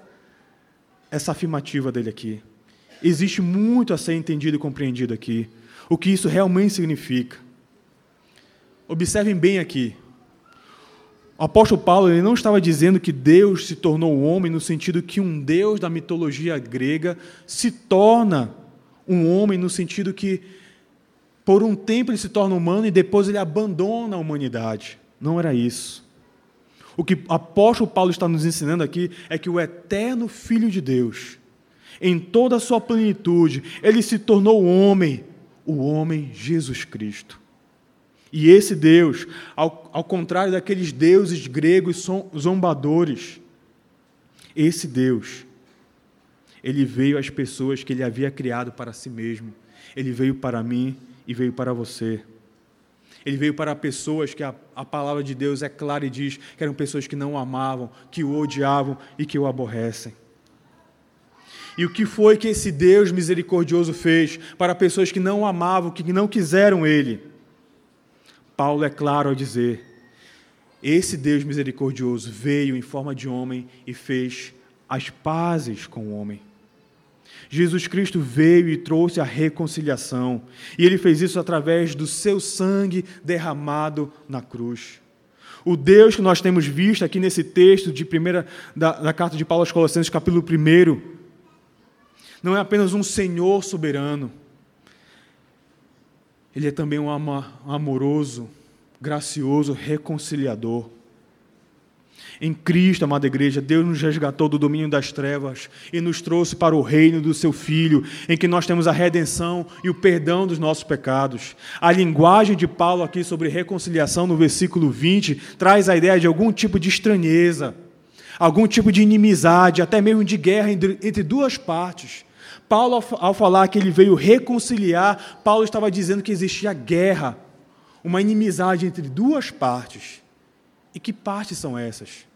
essa afirmativa dele aqui. Existe muito a ser entendido e compreendido aqui. O que isso realmente significa. Observem bem aqui. o apóstolo Paulo ele não estava dizendo que Deus se tornou homem no sentido que um Deus da mitologia grega se torna um homem no sentido que por um tempo ele se torna humano e depois ele abandona a humanidade. Não era isso. O que o apóstolo Paulo está nos ensinando aqui é que o eterno Filho de Deus, em toda a sua plenitude, ele se tornou homem, o homem Jesus Cristo. E esse Deus, ao, ao contrário daqueles deuses gregos zombadores, esse Deus, ele veio às pessoas que ele havia criado para si mesmo. Ele veio para mim e veio para você. Ele veio para pessoas que a, a, palavra de Deus é clara e diz que eram pessoas que não o amavam, que o odiavam e que o aborrecem. E o que foi que esse Deus misericordioso fez para pessoas que não o amavam, que não quiseram Ele? Paulo é claro ao dizer: esse Deus misericordioso veio em forma de homem e fez as pazes com o homem. Jesus Cristo veio e trouxe a reconciliação, e ele fez isso através do seu sangue derramado na cruz. O Deus que nós temos visto aqui nesse texto de primeira da, da carta de Paulo aos Colossenses, capítulo 1, não é apenas um Senhor soberano, ele é também um amoroso, gracioso, reconciliador. Em Cristo, amada igreja, Deus nos resgatou do domínio das trevas e nos trouxe para o reino do seu Filho, em que nós temos a redenção e o perdão dos nossos pecados. A linguagem de Paulo aqui sobre reconciliação, no versículo 20, traz a ideia de algum tipo de estranheza, algum tipo de inimizade, até mesmo de guerra entre duas partes. Paulo, ao falar que ele veio reconciliar, Paulo estava dizendo que existia guerra, uma inimizade entre duas partes. E que partes são essas?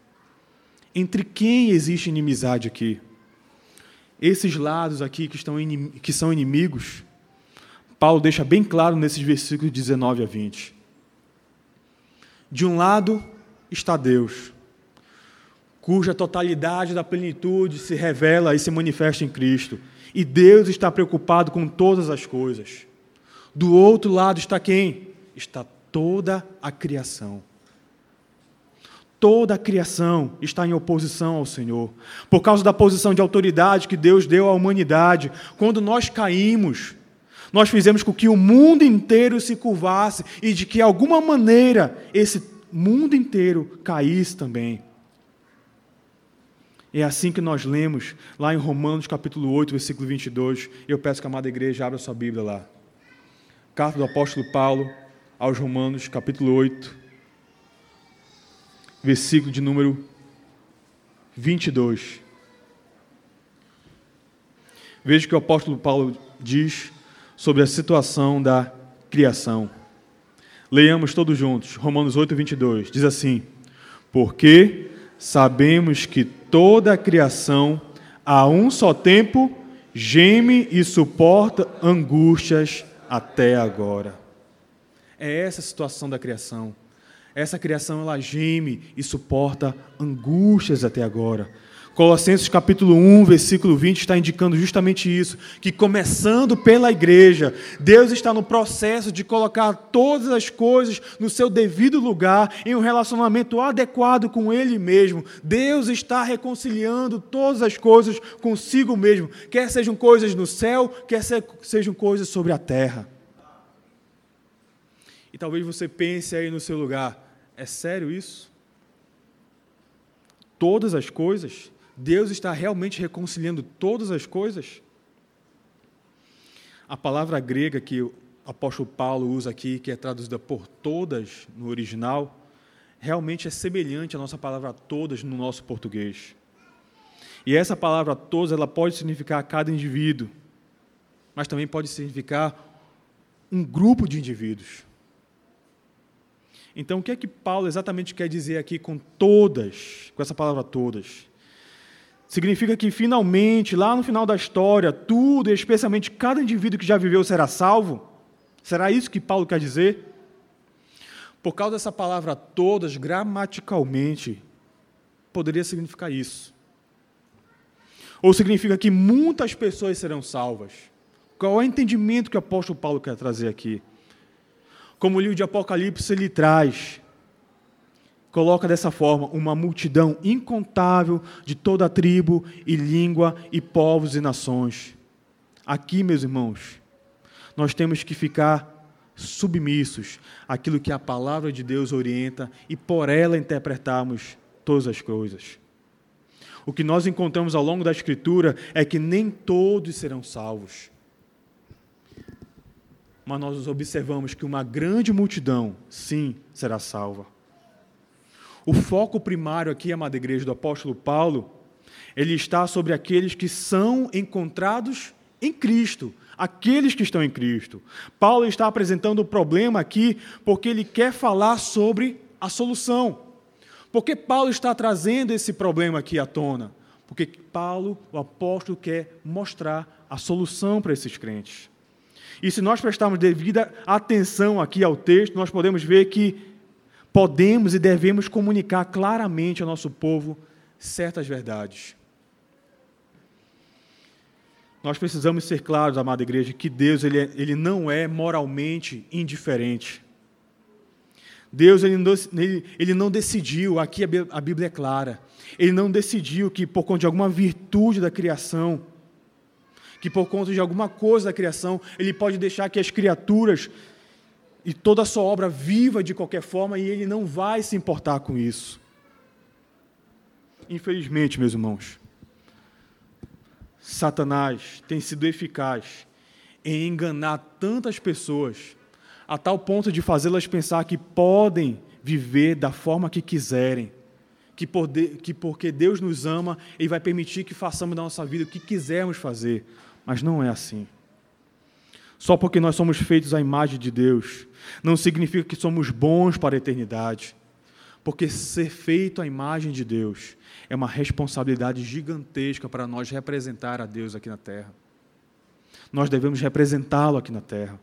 Entre quem existe inimizade aqui? Esses lados aqui que, estão que são inimigos, Paulo deixa bem claro nesses versículos 19 a 20. De um lado está Deus, cuja totalidade da plenitude se revela e se manifesta em Cristo e Deus está preocupado com todas as coisas. Do outro lado está quem? Está toda a criação. Toda a criação está em oposição ao Senhor. Por causa da posição de autoridade que Deus deu à humanidade, quando nós caímos, nós fizemos com que o mundo inteiro se curvasse e de que, de alguma maneira, esse mundo inteiro caísse também. É assim que nós lemos lá em Romanos capítulo 8, versículo 22. Eu peço que a amada igreja abra sua Bíblia lá. Carta do apóstolo Paulo aos Romanos capítulo 8, versículo de número 22. Veja o que o apóstolo Paulo diz sobre a situação da criação. Leiamos todos juntos, Romanos 8, 22. Diz assim: Porque sabemos que toda a criação, a um só tempo, geme e suporta angústias até agora. É essa a situação da criação. Essa criação ela geme e suporta angústias até agora. Colossenses capítulo 1, versículo 20 está indicando justamente isso, que começando pela igreja, Deus está no processo de colocar todas as coisas no seu devido lugar, em um relacionamento adequado com ele mesmo. Deus está reconciliando todas as coisas consigo mesmo, quer sejam coisas no céu, quer sejam coisas sobre a terra. E talvez você pense aí no seu lugar, é sério isso? Todas as coisas? Deus está realmente reconciliando todas as coisas? A palavra grega que o apóstolo Paulo usa aqui, que é traduzida por todas no original, realmente é semelhante à nossa palavra todas no nosso português. E essa palavra todas, ela pode significar cada indivíduo, mas também pode significar um grupo de indivíduos. Então, o que é que Paulo exatamente quer dizer aqui com todas, com essa palavra todas? Significa que finalmente, lá no final da história, tudo, especialmente cada indivíduo que já viveu, será salvo? Será isso que Paulo quer dizer? Por causa dessa palavra todas, gramaticalmente, poderia significar isso. Ou significa que muitas pessoas serão salvas. Qual é o entendimento que o apóstolo Paulo quer trazer aqui? Como o livro de Apocalipse ele traz, coloca dessa forma uma multidão incontável de toda a tribo e língua e povos e nações. Aqui, meus irmãos, nós temos que ficar submissos àquilo que a palavra de Deus orienta e por ela interpretarmos todas as coisas. O que nós encontramos ao longo da Escritura é que nem todos serão salvos. Mas nós observamos que uma grande multidão, sim, será salva. O foco primário aqui, amada igreja do apóstolo Paulo, ele está sobre aqueles que são encontrados em Cristo, aqueles que estão em Cristo. Paulo está apresentando o problema aqui porque ele quer falar sobre a solução. Por que Paulo está trazendo esse problema aqui à tona? Porque Paulo, o apóstolo, quer mostrar a solução para esses crentes. E se nós prestarmos devida atenção aqui ao texto, nós podemos ver que podemos e devemos comunicar claramente ao nosso povo certas verdades. Nós precisamos ser claros, amada igreja, que Deus ele, é, ele não é moralmente indiferente. Deus ele não, ele, ele não decidiu, aqui a Bíblia é clara, ele não decidiu que por conta de alguma virtude da criação, que por conta de alguma coisa da criação, ele pode deixar que as criaturas e toda a sua obra viva de qualquer forma e ele não vai se importar com isso. Infelizmente, meus irmãos, Satanás tem sido eficaz em enganar tantas pessoas a tal ponto de fazê-las pensar que podem viver da forma que quiserem, que, poder, que porque Deus nos ama, Ele vai permitir que façamos da nossa vida o que quisermos fazer, mas não é assim. Só porque nós somos feitos à imagem de Deus, não significa que somos bons para a eternidade, porque ser feito à imagem de Deus é uma responsabilidade gigantesca para nós representar a Deus aqui na terra. Nós devemos representá-lo aqui na terra.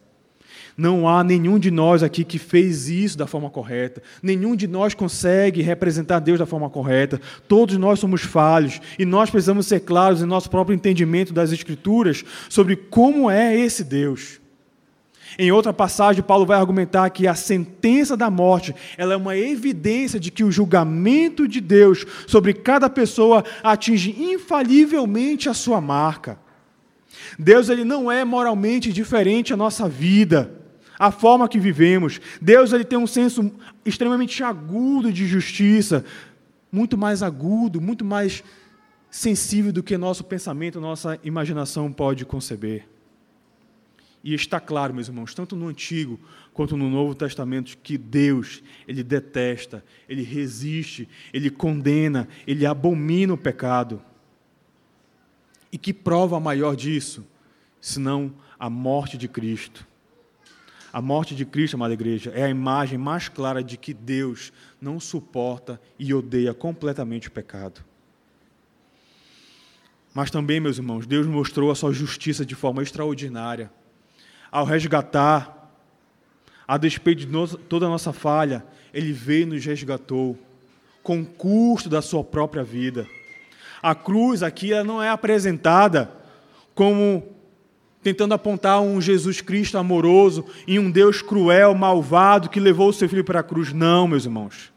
Não há nenhum de nós aqui que fez isso da forma correta. Nenhum de nós consegue representar Deus da forma correta. Todos nós somos falhos e nós precisamos ser claros em nosso próprio entendimento das Escrituras sobre como é esse Deus. Em outra passagem, Paulo vai argumentar que a sentença da morte ela é uma evidência de que o julgamento de Deus sobre cada pessoa atinge infalivelmente a sua marca. Deus ele não é moralmente diferente à nossa vida, à forma que vivemos. Deus ele tem um senso extremamente agudo de justiça, muito mais agudo, muito mais sensível do que nosso pensamento, nossa imaginação pode conceber. E está claro, meus irmãos, tanto no Antigo quanto no Novo Testamento, que Deus, Ele detesta, Ele resiste, Ele condena, Ele abomina o pecado. E que prova maior disso, senão a morte de Cristo? A morte de Cristo, amada igreja, é a imagem mais clara de que Deus não suporta e odeia completamente o pecado. Mas também, meus irmãos, Deus mostrou a sua justiça de forma extraordinária. Ao resgatar, a despeito de toda a nossa falha, Ele veio e nos resgatou, com o custo da sua própria vida. A cruz aqui ela não é apresentada como tentando apontar um Jesus Cristo amoroso e um Deus cruel, malvado, que levou o seu filho para a cruz. Não, meus irmãos.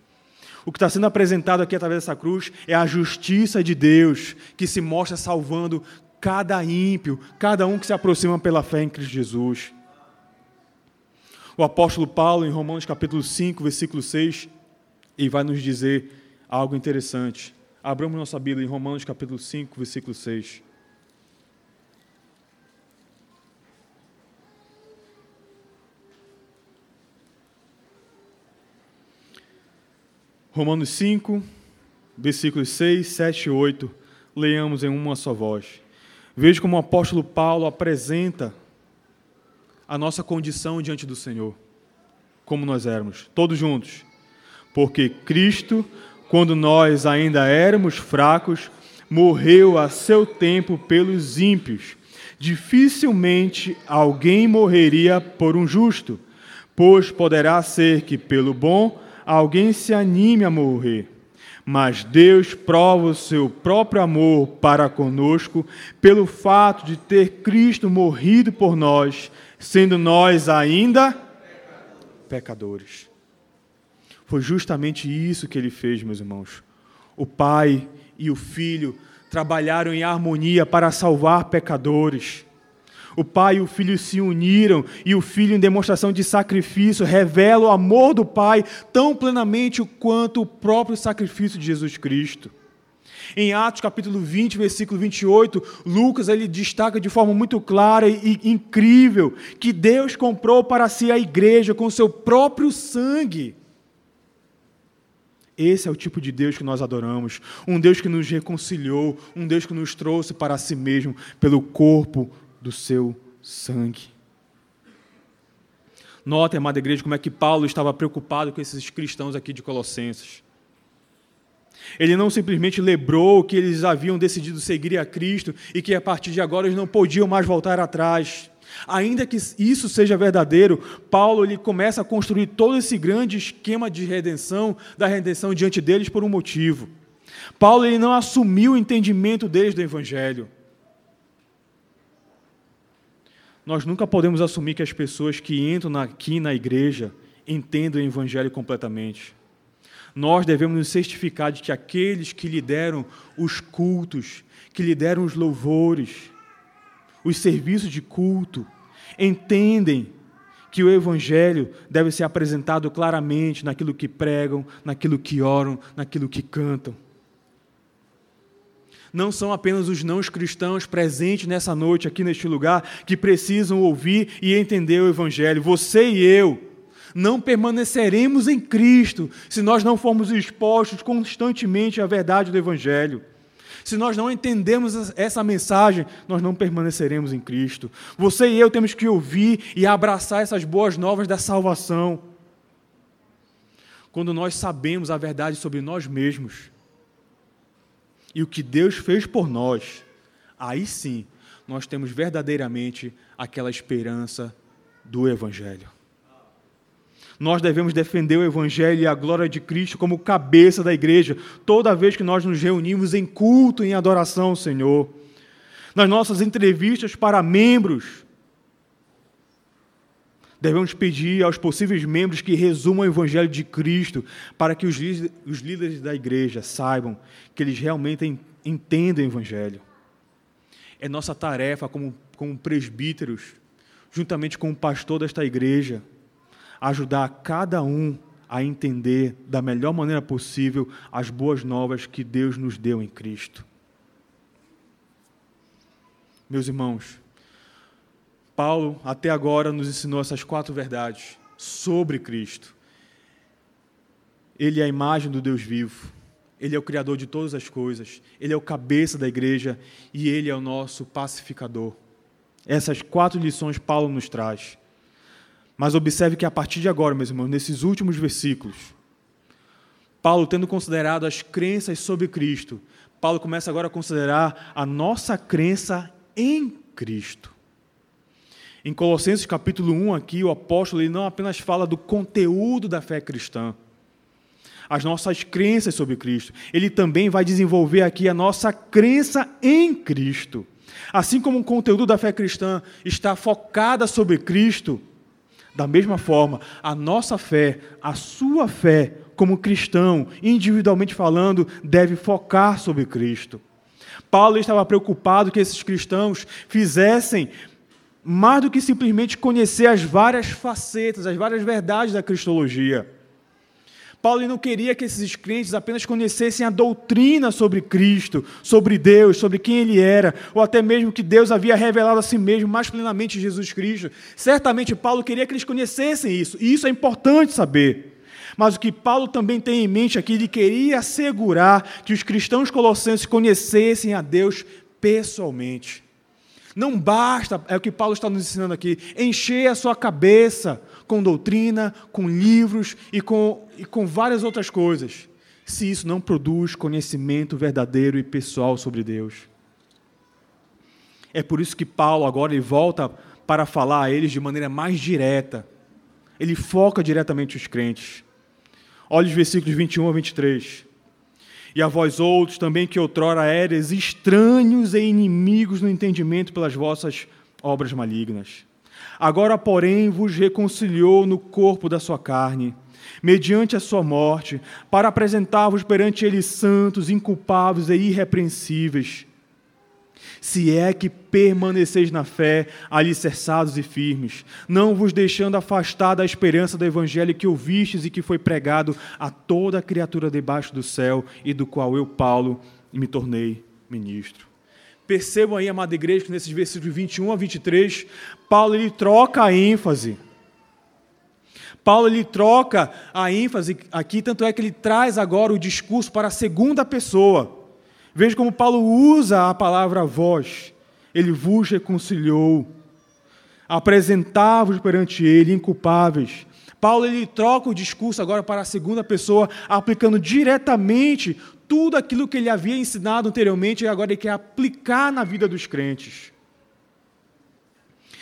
O que está sendo apresentado aqui através dessa cruz é a justiça de Deus, que se mostra salvando cada ímpio, cada um que se aproxima pela fé em Cristo Jesus. O apóstolo Paulo, em Romanos capítulo 5, versículo 6, ele vai nos dizer algo interessante. Abramos nossa Bíblia em Romanos capítulo 5, versículo 6. Romanos 5, versículos 6, 7 e 8, leamos em uma só voz. Veja como o apóstolo Paulo apresenta a nossa condição diante do Senhor, como nós éramos, todos juntos. Porque Cristo quando nós ainda éramos fracos, morreu a seu tempo pelos ímpios. Dificilmente alguém morreria por um justo, pois poderá ser que pelo bom alguém se anime a morrer. Mas Deus prova o seu próprio amor para conosco pelo fato de ter Cristo morrido por nós, sendo nós ainda pecadores. Foi justamente isso que ele fez, meus irmãos. O Pai e o Filho trabalharam em harmonia para salvar pecadores. O Pai e o Filho se uniram e o Filho, em demonstração de sacrifício, revela o amor do Pai tão plenamente quanto o próprio sacrifício de Jesus Cristo. Em Atos capítulo 20, versículo 28, Lucas ele destaca de forma muito clara e incrível que Deus comprou para si a igreja com seu próprio sangue. Esse é o tipo de Deus que nós adoramos, um Deus que nos reconciliou, um Deus que nos trouxe para si mesmo pelo corpo do seu sangue. Nota, amada igreja, como é que Paulo estava preocupado com esses cristãos aqui de Colossenses. Ele não simplesmente lembrou que eles haviam decidido seguir a Cristo e que a partir de agora eles não podiam mais voltar atrás. Ainda que isso seja verdadeiro, Paulo ele começa a construir todo esse grande esquema de redenção, da redenção diante deles por um motivo. Paulo ele não assumiu o entendimento deles do evangelho. Nós nunca podemos assumir que as pessoas que entram aqui na igreja entendam o evangelho completamente. Nós devemos nos certificar de que aqueles que lideram os cultos, que lideram os louvores, os serviços de culto, entendem que o Evangelho deve ser apresentado claramente naquilo que pregam, naquilo que oram, naquilo que cantam. Não são apenas os não cristãos presentes nessa noite, aqui neste lugar, que precisam ouvir e entender o Evangelho. Você e eu não permaneceremos em Cristo se nós não formos expostos constantemente à verdade do Evangelho. Se nós não entendemos essa mensagem, nós não permaneceremos em Cristo. Você e eu temos que ouvir e abraçar essas boas novas da salvação. Quando nós sabemos a verdade sobre nós mesmos e o que Deus fez por nós, aí sim nós temos verdadeiramente aquela esperança do Evangelho. Nós devemos defender o Evangelho e a glória de Cristo como cabeça da igreja, toda vez que nós nos reunimos em culto, em adoração Senhor. Nas nossas entrevistas para membros, devemos pedir aos possíveis membros que resumam o Evangelho de Cristo, para que os líderes da igreja saibam que eles realmente entendem o Evangelho. É nossa tarefa como, como presbíteros, juntamente com o pastor desta igreja, ajudar cada um a entender da melhor maneira possível as boas novas que Deus nos deu em Cristo. Meus irmãos, Paulo até agora nos ensinou essas quatro verdades sobre Cristo. Ele é a imagem do Deus vivo, ele é o Criador de todas as coisas, ele é o cabeça da igreja e ele é o nosso pacificador. Essas quatro lições Paulo nos traz. Mas observe que a partir de agora, meus irmãos, nesses últimos versículos, Paulo, tendo considerado as crenças sobre Cristo, Paulo começa agora a considerar a nossa crença em Cristo. Em Colossenses capítulo 1, aqui, o apóstolo ele não apenas fala do conteúdo da fé cristã, as nossas crenças sobre Cristo, ele também vai desenvolver aqui a nossa crença em Cristo. Assim como o conteúdo da fé cristã está focada sobre Cristo, da mesma forma, a nossa fé, a sua fé, como cristão, individualmente falando, deve focar sobre Cristo. Paulo estava preocupado que esses cristãos fizessem mais do que simplesmente conhecer as várias facetas, as várias verdades da cristologia. Paulo não queria que esses crentes apenas conhecessem a doutrina sobre Cristo, sobre Deus, sobre quem Ele era, ou até mesmo que Deus havia revelado a si mesmo mais plenamente Jesus Cristo. Certamente Paulo queria que eles conhecessem isso, e isso é importante saber. Mas o que Paulo também tem em mente aqui, ele queria assegurar que os cristãos colossenses conhecessem a Deus pessoalmente. Não basta, é o que Paulo está nos ensinando aqui, encher a sua cabeça com doutrina, com livros e com, e com várias outras coisas, se isso não produz conhecimento verdadeiro e pessoal sobre Deus. É por isso que Paulo agora ele volta para falar a eles de maneira mais direta. Ele foca diretamente os crentes. Olha os versículos 21 a 23. E a vós outros também que outrora eres estranhos e inimigos no entendimento pelas vossas obras malignas Agora, porém, vos reconciliou no corpo da sua carne, mediante a sua morte, para apresentar-vos perante ele santos, inculpáveis e irrepreensíveis. Se é que permaneceis na fé, alicerçados e firmes, não vos deixando afastar da esperança do evangelho que ouvistes e que foi pregado a toda criatura debaixo do céu e do qual eu, Paulo, me tornei ministro. Percebam aí, amada igreja, que nesses versículos 21 a 23, Paulo ele troca a ênfase Paulo ele troca a ênfase aqui, tanto é que ele traz agora o discurso para a segunda pessoa. Veja como Paulo usa a palavra vós. Ele vos reconciliou, apresentava-vos perante ele inculpáveis. Paulo ele troca o discurso agora para a segunda pessoa, aplicando diretamente tudo aquilo que ele havia ensinado anteriormente e agora ele quer aplicar na vida dos crentes.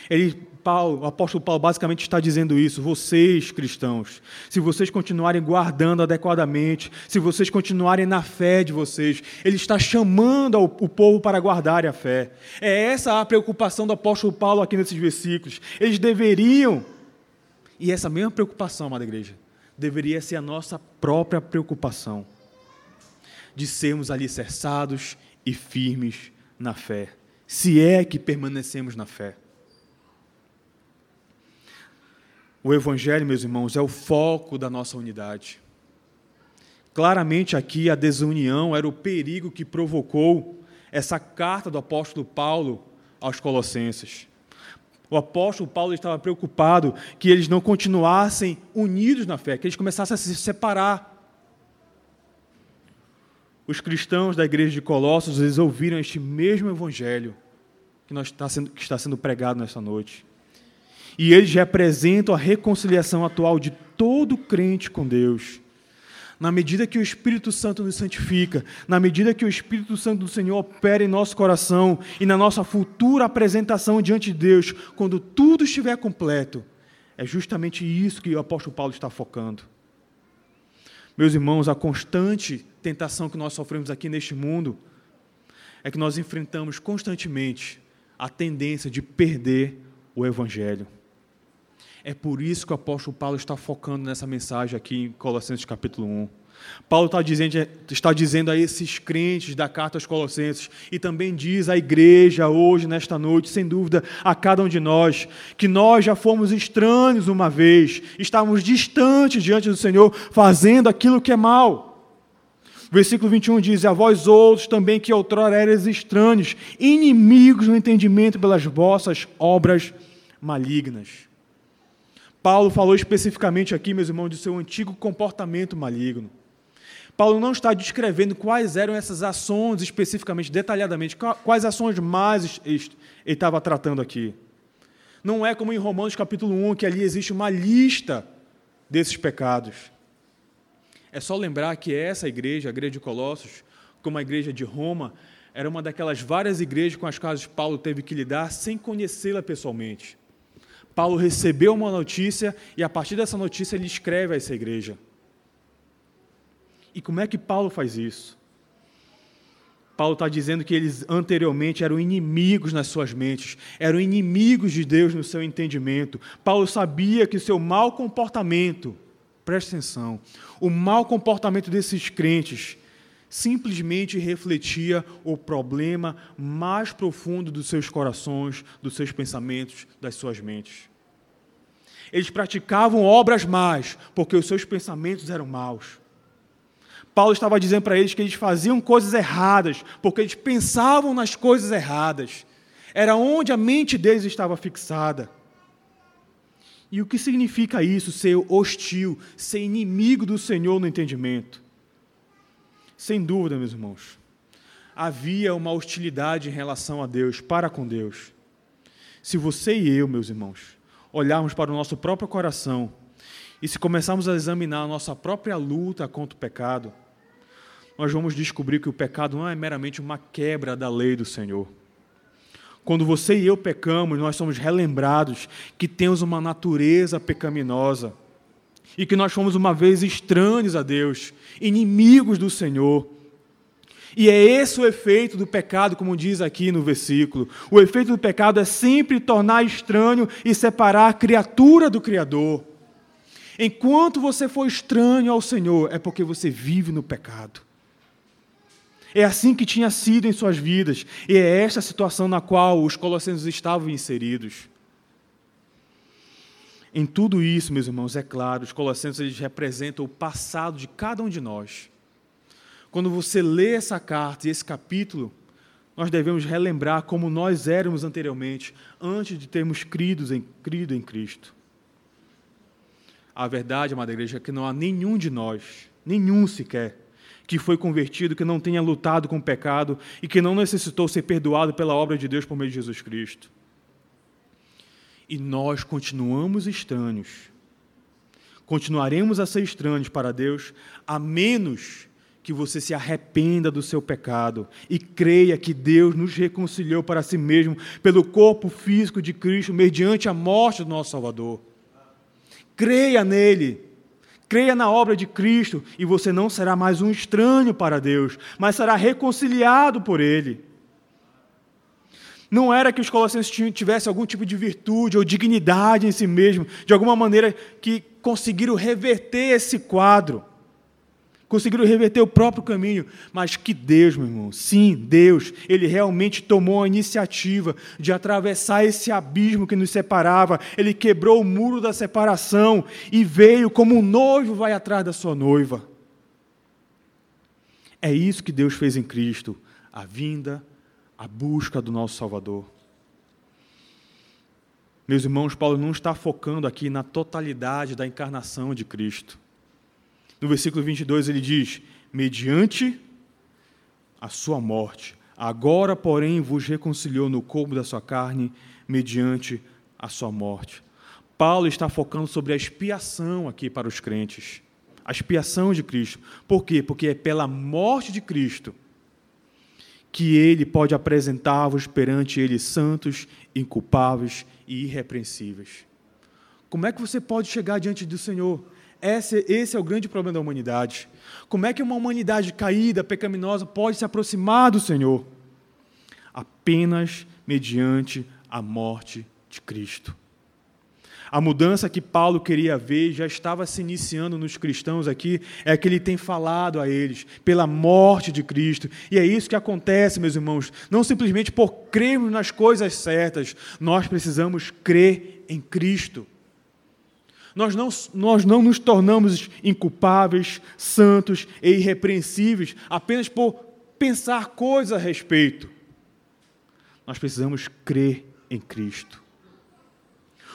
Ele Paulo, o apóstolo Paulo basicamente está dizendo isso. Vocês, cristãos, se vocês continuarem guardando adequadamente, se vocês continuarem na fé de vocês, ele está chamando o povo para guardar a fé. É essa a preocupação do apóstolo Paulo aqui nesses versículos. Eles deveriam, e essa mesma preocupação, amada igreja, deveria ser a nossa própria preocupação, de sermos alicerçados e firmes na fé, se é que permanecemos na fé. O Evangelho, meus irmãos, é o foco da nossa unidade. Claramente aqui a desunião era o perigo que provocou essa carta do apóstolo Paulo aos Colossenses. O apóstolo Paulo estava preocupado que eles não continuassem unidos na fé, que eles começassem a se separar. Os cristãos da igreja de Colossos, eles ouviram este mesmo evangelho que, nós está, sendo, que está sendo pregado nesta noite. E eles representam a reconciliação atual de todo crente com Deus. Na medida que o Espírito Santo nos santifica, na medida que o Espírito Santo do Senhor opera em nosso coração e na nossa futura apresentação diante de Deus, quando tudo estiver completo, é justamente isso que o apóstolo Paulo está focando. Meus irmãos, a constante tentação que nós sofremos aqui neste mundo é que nós enfrentamos constantemente a tendência de perder o Evangelho. É por isso que o apóstolo Paulo está focando nessa mensagem aqui em Colossenses capítulo 1. Paulo está dizendo, está dizendo a esses crentes da carta aos Colossenses, e também diz à igreja hoje, nesta noite, sem dúvida, a cada um de nós, que nós já fomos estranhos uma vez, estávamos distantes diante do Senhor, fazendo aquilo que é mal. Versículo 21 diz: A vós outros também que outrora eres estranhos, inimigos no entendimento pelas vossas obras malignas. Paulo falou especificamente aqui, meus irmãos, do seu antigo comportamento maligno. Paulo não está descrevendo quais eram essas ações especificamente, detalhadamente, quais ações mais ele estava tratando aqui. Não é como em Romanos capítulo 1, que ali existe uma lista desses pecados. É só lembrar que essa igreja, a igreja de Colossos, como a igreja de Roma, era uma daquelas várias igrejas com as quais Paulo teve que lidar sem conhecê-la pessoalmente. Paulo recebeu uma notícia e a partir dessa notícia ele escreve a essa igreja. E como é que Paulo faz isso? Paulo está dizendo que eles anteriormente eram inimigos nas suas mentes, eram inimigos de Deus no seu entendimento. Paulo sabia que o seu mau comportamento, preste atenção, o mau comportamento desses crentes simplesmente refletia o problema mais profundo dos seus corações, dos seus pensamentos, das suas mentes. Eles praticavam obras más, porque os seus pensamentos eram maus. Paulo estava dizendo para eles que eles faziam coisas erradas, porque eles pensavam nas coisas erradas. Era onde a mente deles estava fixada. E o que significa isso, ser hostil, ser inimigo do Senhor no entendimento? Sem dúvida, meus irmãos, havia uma hostilidade em relação a Deus, para com Deus. Se você e eu, meus irmãos, olharmos para o nosso próprio coração e se começarmos a examinar a nossa própria luta contra o pecado, nós vamos descobrir que o pecado não é meramente uma quebra da lei do Senhor. Quando você e eu pecamos, nós somos relembrados que temos uma natureza pecaminosa e que nós fomos uma vez estranhos a Deus, inimigos do Senhor. E é esse o efeito do pecado, como diz aqui no versículo. O efeito do pecado é sempre tornar estranho e separar a criatura do Criador. Enquanto você for estranho ao Senhor, é porque você vive no pecado. É assim que tinha sido em suas vidas, e é esta a situação na qual os colossenses estavam inseridos. Em tudo isso, meus irmãos, é claro, os colossenses eles representam o passado de cada um de nós. Quando você lê essa carta e esse capítulo, nós devemos relembrar como nós éramos anteriormente, antes de termos crido em, crido em Cristo. A verdade, amada igreja, é que não há nenhum de nós, nenhum sequer, que foi convertido, que não tenha lutado com o pecado e que não necessitou ser perdoado pela obra de Deus por meio de Jesus Cristo. E nós continuamos estranhos. Continuaremos a ser estranhos para Deus, a menos que você se arrependa do seu pecado e creia que Deus nos reconciliou para si mesmo pelo corpo físico de Cristo, mediante a morte do nosso Salvador. Creia nele, creia na obra de Cristo e você não será mais um estranho para Deus, mas será reconciliado por ele. Não era que os colossenses tivessem algum tipo de virtude ou dignidade em si mesmo, de alguma maneira que conseguiram reverter esse quadro conseguiram reverter o próprio caminho, mas que Deus, meu irmão, sim, Deus, Ele realmente tomou a iniciativa de atravessar esse abismo que nos separava, Ele quebrou o muro da separação e veio como um noivo vai atrás da sua noiva. É isso que Deus fez em Cristo, a vinda, a busca do nosso Salvador. Meus irmãos, Paulo não está focando aqui na totalidade da encarnação de Cristo. No versículo 22 ele diz: mediante a sua morte. Agora, porém, vos reconciliou no corpo da sua carne, mediante a sua morte. Paulo está focando sobre a expiação aqui para os crentes. A expiação de Cristo. Por quê? Porque é pela morte de Cristo que ele pode apresentar-vos perante ele santos, inculpáveis e irrepreensíveis. Como é que você pode chegar diante do Senhor? Esse, esse é o grande problema da humanidade. Como é que uma humanidade caída, pecaminosa, pode se aproximar do Senhor? Apenas mediante a morte de Cristo. A mudança que Paulo queria ver já estava se iniciando nos cristãos aqui, é que ele tem falado a eles, pela morte de Cristo. E é isso que acontece, meus irmãos. Não simplesmente por crermos nas coisas certas, nós precisamos crer em Cristo. Nós não, nós não nos tornamos inculpáveis, santos e irrepreensíveis apenas por pensar coisas a respeito. Nós precisamos crer em Cristo.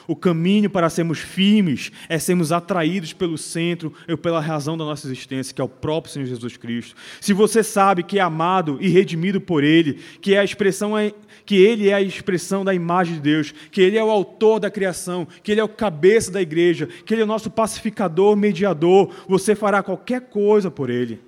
O caminho para sermos firmes é sermos atraídos pelo centro e pela razão da nossa existência, que é o próprio Senhor Jesus Cristo. Se você sabe que é amado e redimido por Ele, que é a expressão é, que Ele é a expressão da imagem de Deus, que Ele é o autor da criação, que Ele é o cabeça da igreja, que Ele é o nosso pacificador, mediador, você fará qualquer coisa por Ele.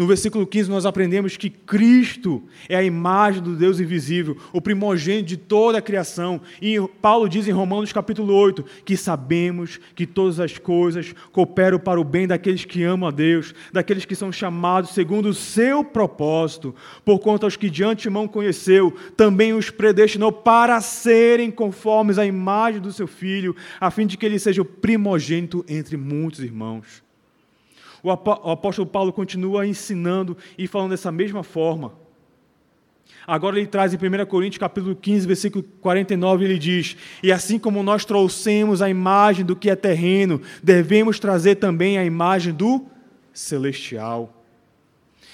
No versículo 15, nós aprendemos que Cristo é a imagem do Deus invisível, o primogênito de toda a criação. E Paulo diz em Romanos capítulo 8 que sabemos que todas as coisas cooperam para o bem daqueles que amam a Deus, daqueles que são chamados segundo o seu propósito, por conta aos que de antemão conheceu, também os predestinou para serem conformes à imagem do seu filho, a fim de que ele seja o primogênito entre muitos irmãos. O apóstolo Paulo continua ensinando e falando dessa mesma forma. Agora ele traz em 1 Coríntios capítulo 15, versículo 49, ele diz: "E assim como nós trouxemos a imagem do que é terreno, devemos trazer também a imagem do celestial."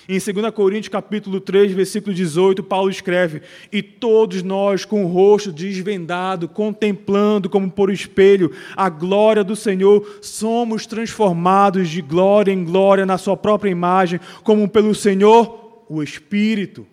Em 2 Coríntios capítulo 3, versículo 18, Paulo escreve: "E todos nós com o rosto desvendado, contemplando como por espelho a glória do Senhor, somos transformados de glória em glória na sua própria imagem, como pelo Senhor, o Espírito."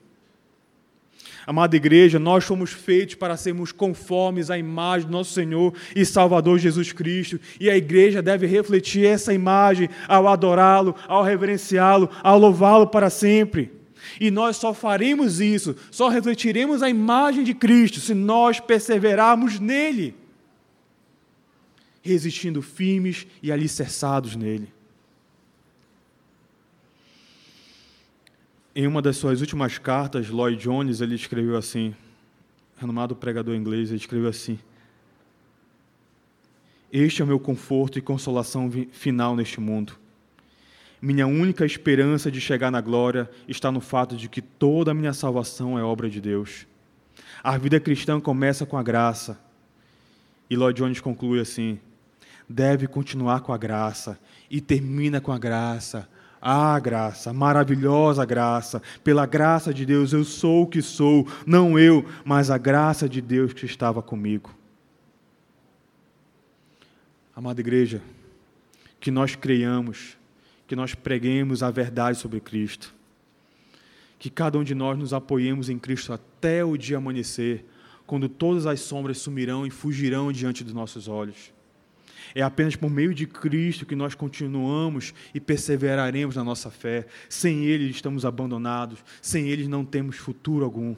Amada igreja, nós fomos feitos para sermos conformes à imagem do nosso Senhor e Salvador Jesus Cristo, e a igreja deve refletir essa imagem ao adorá-lo, ao reverenciá-lo, ao louvá-lo para sempre. E nós só faremos isso, só refletiremos a imagem de Cristo se nós perseverarmos nele, resistindo firmes e alicerçados nele. Em uma das suas últimas cartas, Lloyd Jones ele escreveu assim, renomado pregador inglês, ele escreveu assim: Este é o meu conforto e consolação final neste mundo. Minha única esperança de chegar na glória está no fato de que toda a minha salvação é obra de Deus. A vida cristã começa com a graça. E Lloyd Jones conclui assim: deve continuar com a graça e termina com a graça. Ah, graça, maravilhosa graça, pela graça de Deus eu sou o que sou, não eu, mas a graça de Deus que estava comigo. Amada igreja, que nós creiamos que nós preguemos a verdade sobre Cristo. Que cada um de nós nos apoiemos em Cristo até o dia amanhecer, quando todas as sombras sumirão e fugirão diante dos nossos olhos. É apenas por meio de Cristo que nós continuamos e perseveraremos na nossa fé. Sem Ele estamos abandonados, sem Ele não temos futuro algum.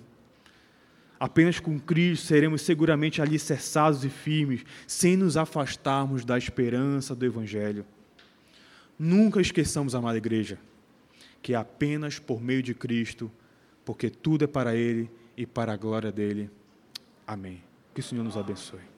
Apenas com Cristo seremos seguramente alicerçados e firmes, sem nos afastarmos da esperança do Evangelho. Nunca esqueçamos, amada igreja, que é apenas por meio de Cristo, porque tudo é para Ele e para a glória dele. Amém. Que o Senhor nos abençoe.